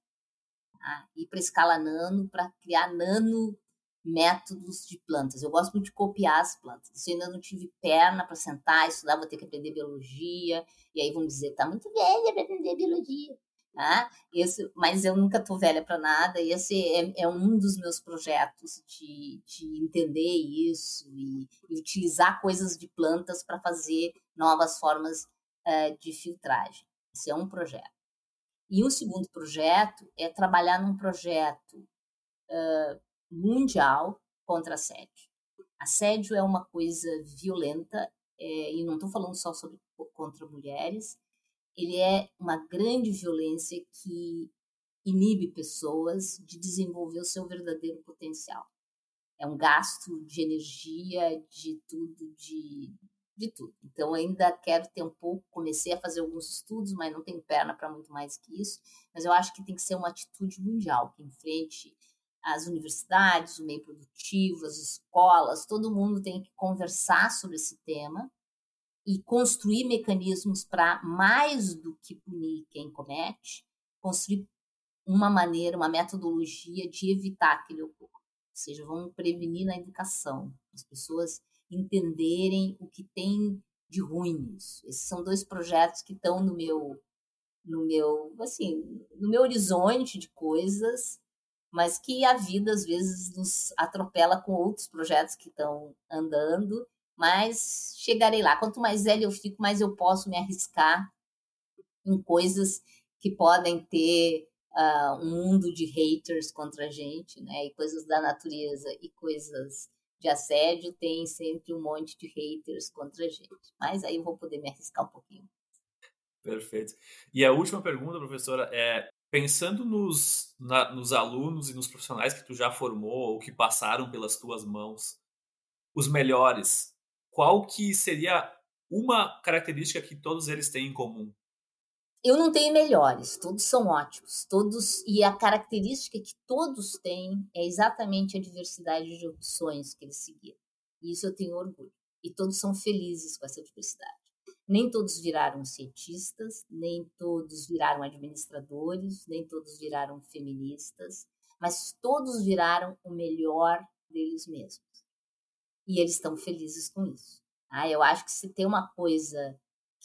Tá? Ir para escala nano para criar nano métodos de plantas. Eu gosto muito de copiar as plantas. Se eu ainda não tive perna para sentar, estudar, vou ter que aprender biologia. E aí vão dizer, tá muito velha para aprender biologia. Tá? Esse, mas eu nunca tô velha para nada. E esse é, é, um dos meus projetos de, de entender isso e, e utilizar coisas de plantas para fazer novas formas uh, de filtragem. Esse é um projeto. E o segundo projeto é trabalhar num projeto uh, mundial contra assédio. Assédio é uma coisa violenta, é, e não estou falando só sobre contra mulheres, ele é uma grande violência que inibe pessoas de desenvolver o seu verdadeiro potencial. É um gasto de energia, de tudo, de, de tudo. Então, ainda quero ter um pouco, comecei a fazer alguns estudos, mas não tenho perna para muito mais que isso. Mas eu acho que tem que ser uma atitude mundial, que enfrente as universidades, o meio produtivo, as escolas, todo mundo tem que conversar sobre esse tema e construir mecanismos para, mais do que punir quem comete, construir uma maneira, uma metodologia de evitar que ele ocorra. Ou seja, vamos prevenir na educação, as pessoas entenderem o que tem de ruim nisso. Esses são dois projetos que estão no meu no meu, assim, no meu horizonte de coisas, mas que a vida às vezes nos atropela com outros projetos que estão andando, mas chegarei lá. Quanto mais velha eu fico, mais eu posso me arriscar em coisas que podem ter uh, um mundo de haters contra a gente, né? E coisas da natureza e coisas de assédio tem sempre um monte de haters contra a gente. Mas aí eu vou poder me arriscar um pouquinho. Perfeito. E a última pergunta, professora, é pensando nos, na, nos alunos e nos profissionais que tu já formou ou que passaram pelas tuas mãos, os melhores, qual que seria uma característica que todos eles têm em comum? Eu não tenho melhores, todos são ótimos, todos e a característica que todos têm é exatamente a diversidade de opções que eles seguiram. E isso eu tenho orgulho. E todos são felizes com essa diversidade. Nem todos viraram cientistas, nem todos viraram administradores, nem todos viraram feministas, mas todos viraram o melhor deles mesmos. E eles estão felizes com isso. Ah, eu acho que se tem uma coisa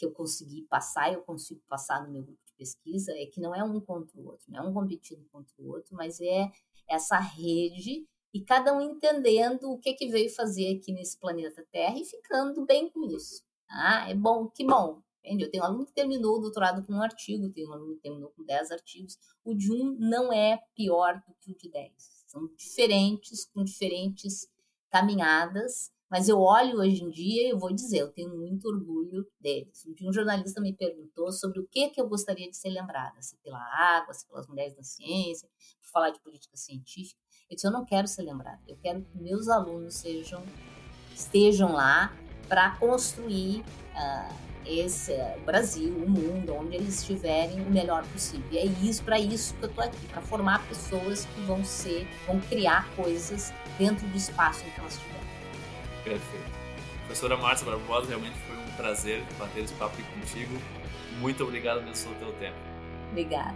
que eu consegui passar, eu consigo passar no meu grupo de pesquisa, é que não é um contra o outro, não é um competindo contra o outro, mas é essa rede e cada um entendendo o que, que veio fazer aqui nesse planeta Terra e ficando bem com isso. Ah, é bom, que bom. Entendeu? Eu tenho um aluno que terminou o doutorado com um artigo, tem um aluno que terminou com 10 artigos. O de um não é pior do que o de 10. São diferentes, com diferentes caminhadas, mas eu olho hoje em dia e eu vou dizer, eu tenho muito orgulho deles. Um jornalista me perguntou sobre o que, que eu gostaria de ser lembrada, se pela água, se pelas mulheres da ciência, por falar de política científica. Eu disse, eu não quero ser lembrada, eu quero que meus alunos sejam, estejam lá para construir uh, esse uh, Brasil, o mundo, onde eles estiverem o melhor possível. E é isso, para isso que eu estou aqui, para formar pessoas que vão ser, vão criar coisas dentro do espaço em que elas estiverem. Perfeito. Professora Márcia Barbosa, realmente foi um prazer bater esse papo contigo. Muito obrigado pelo seu tempo. Obrigada.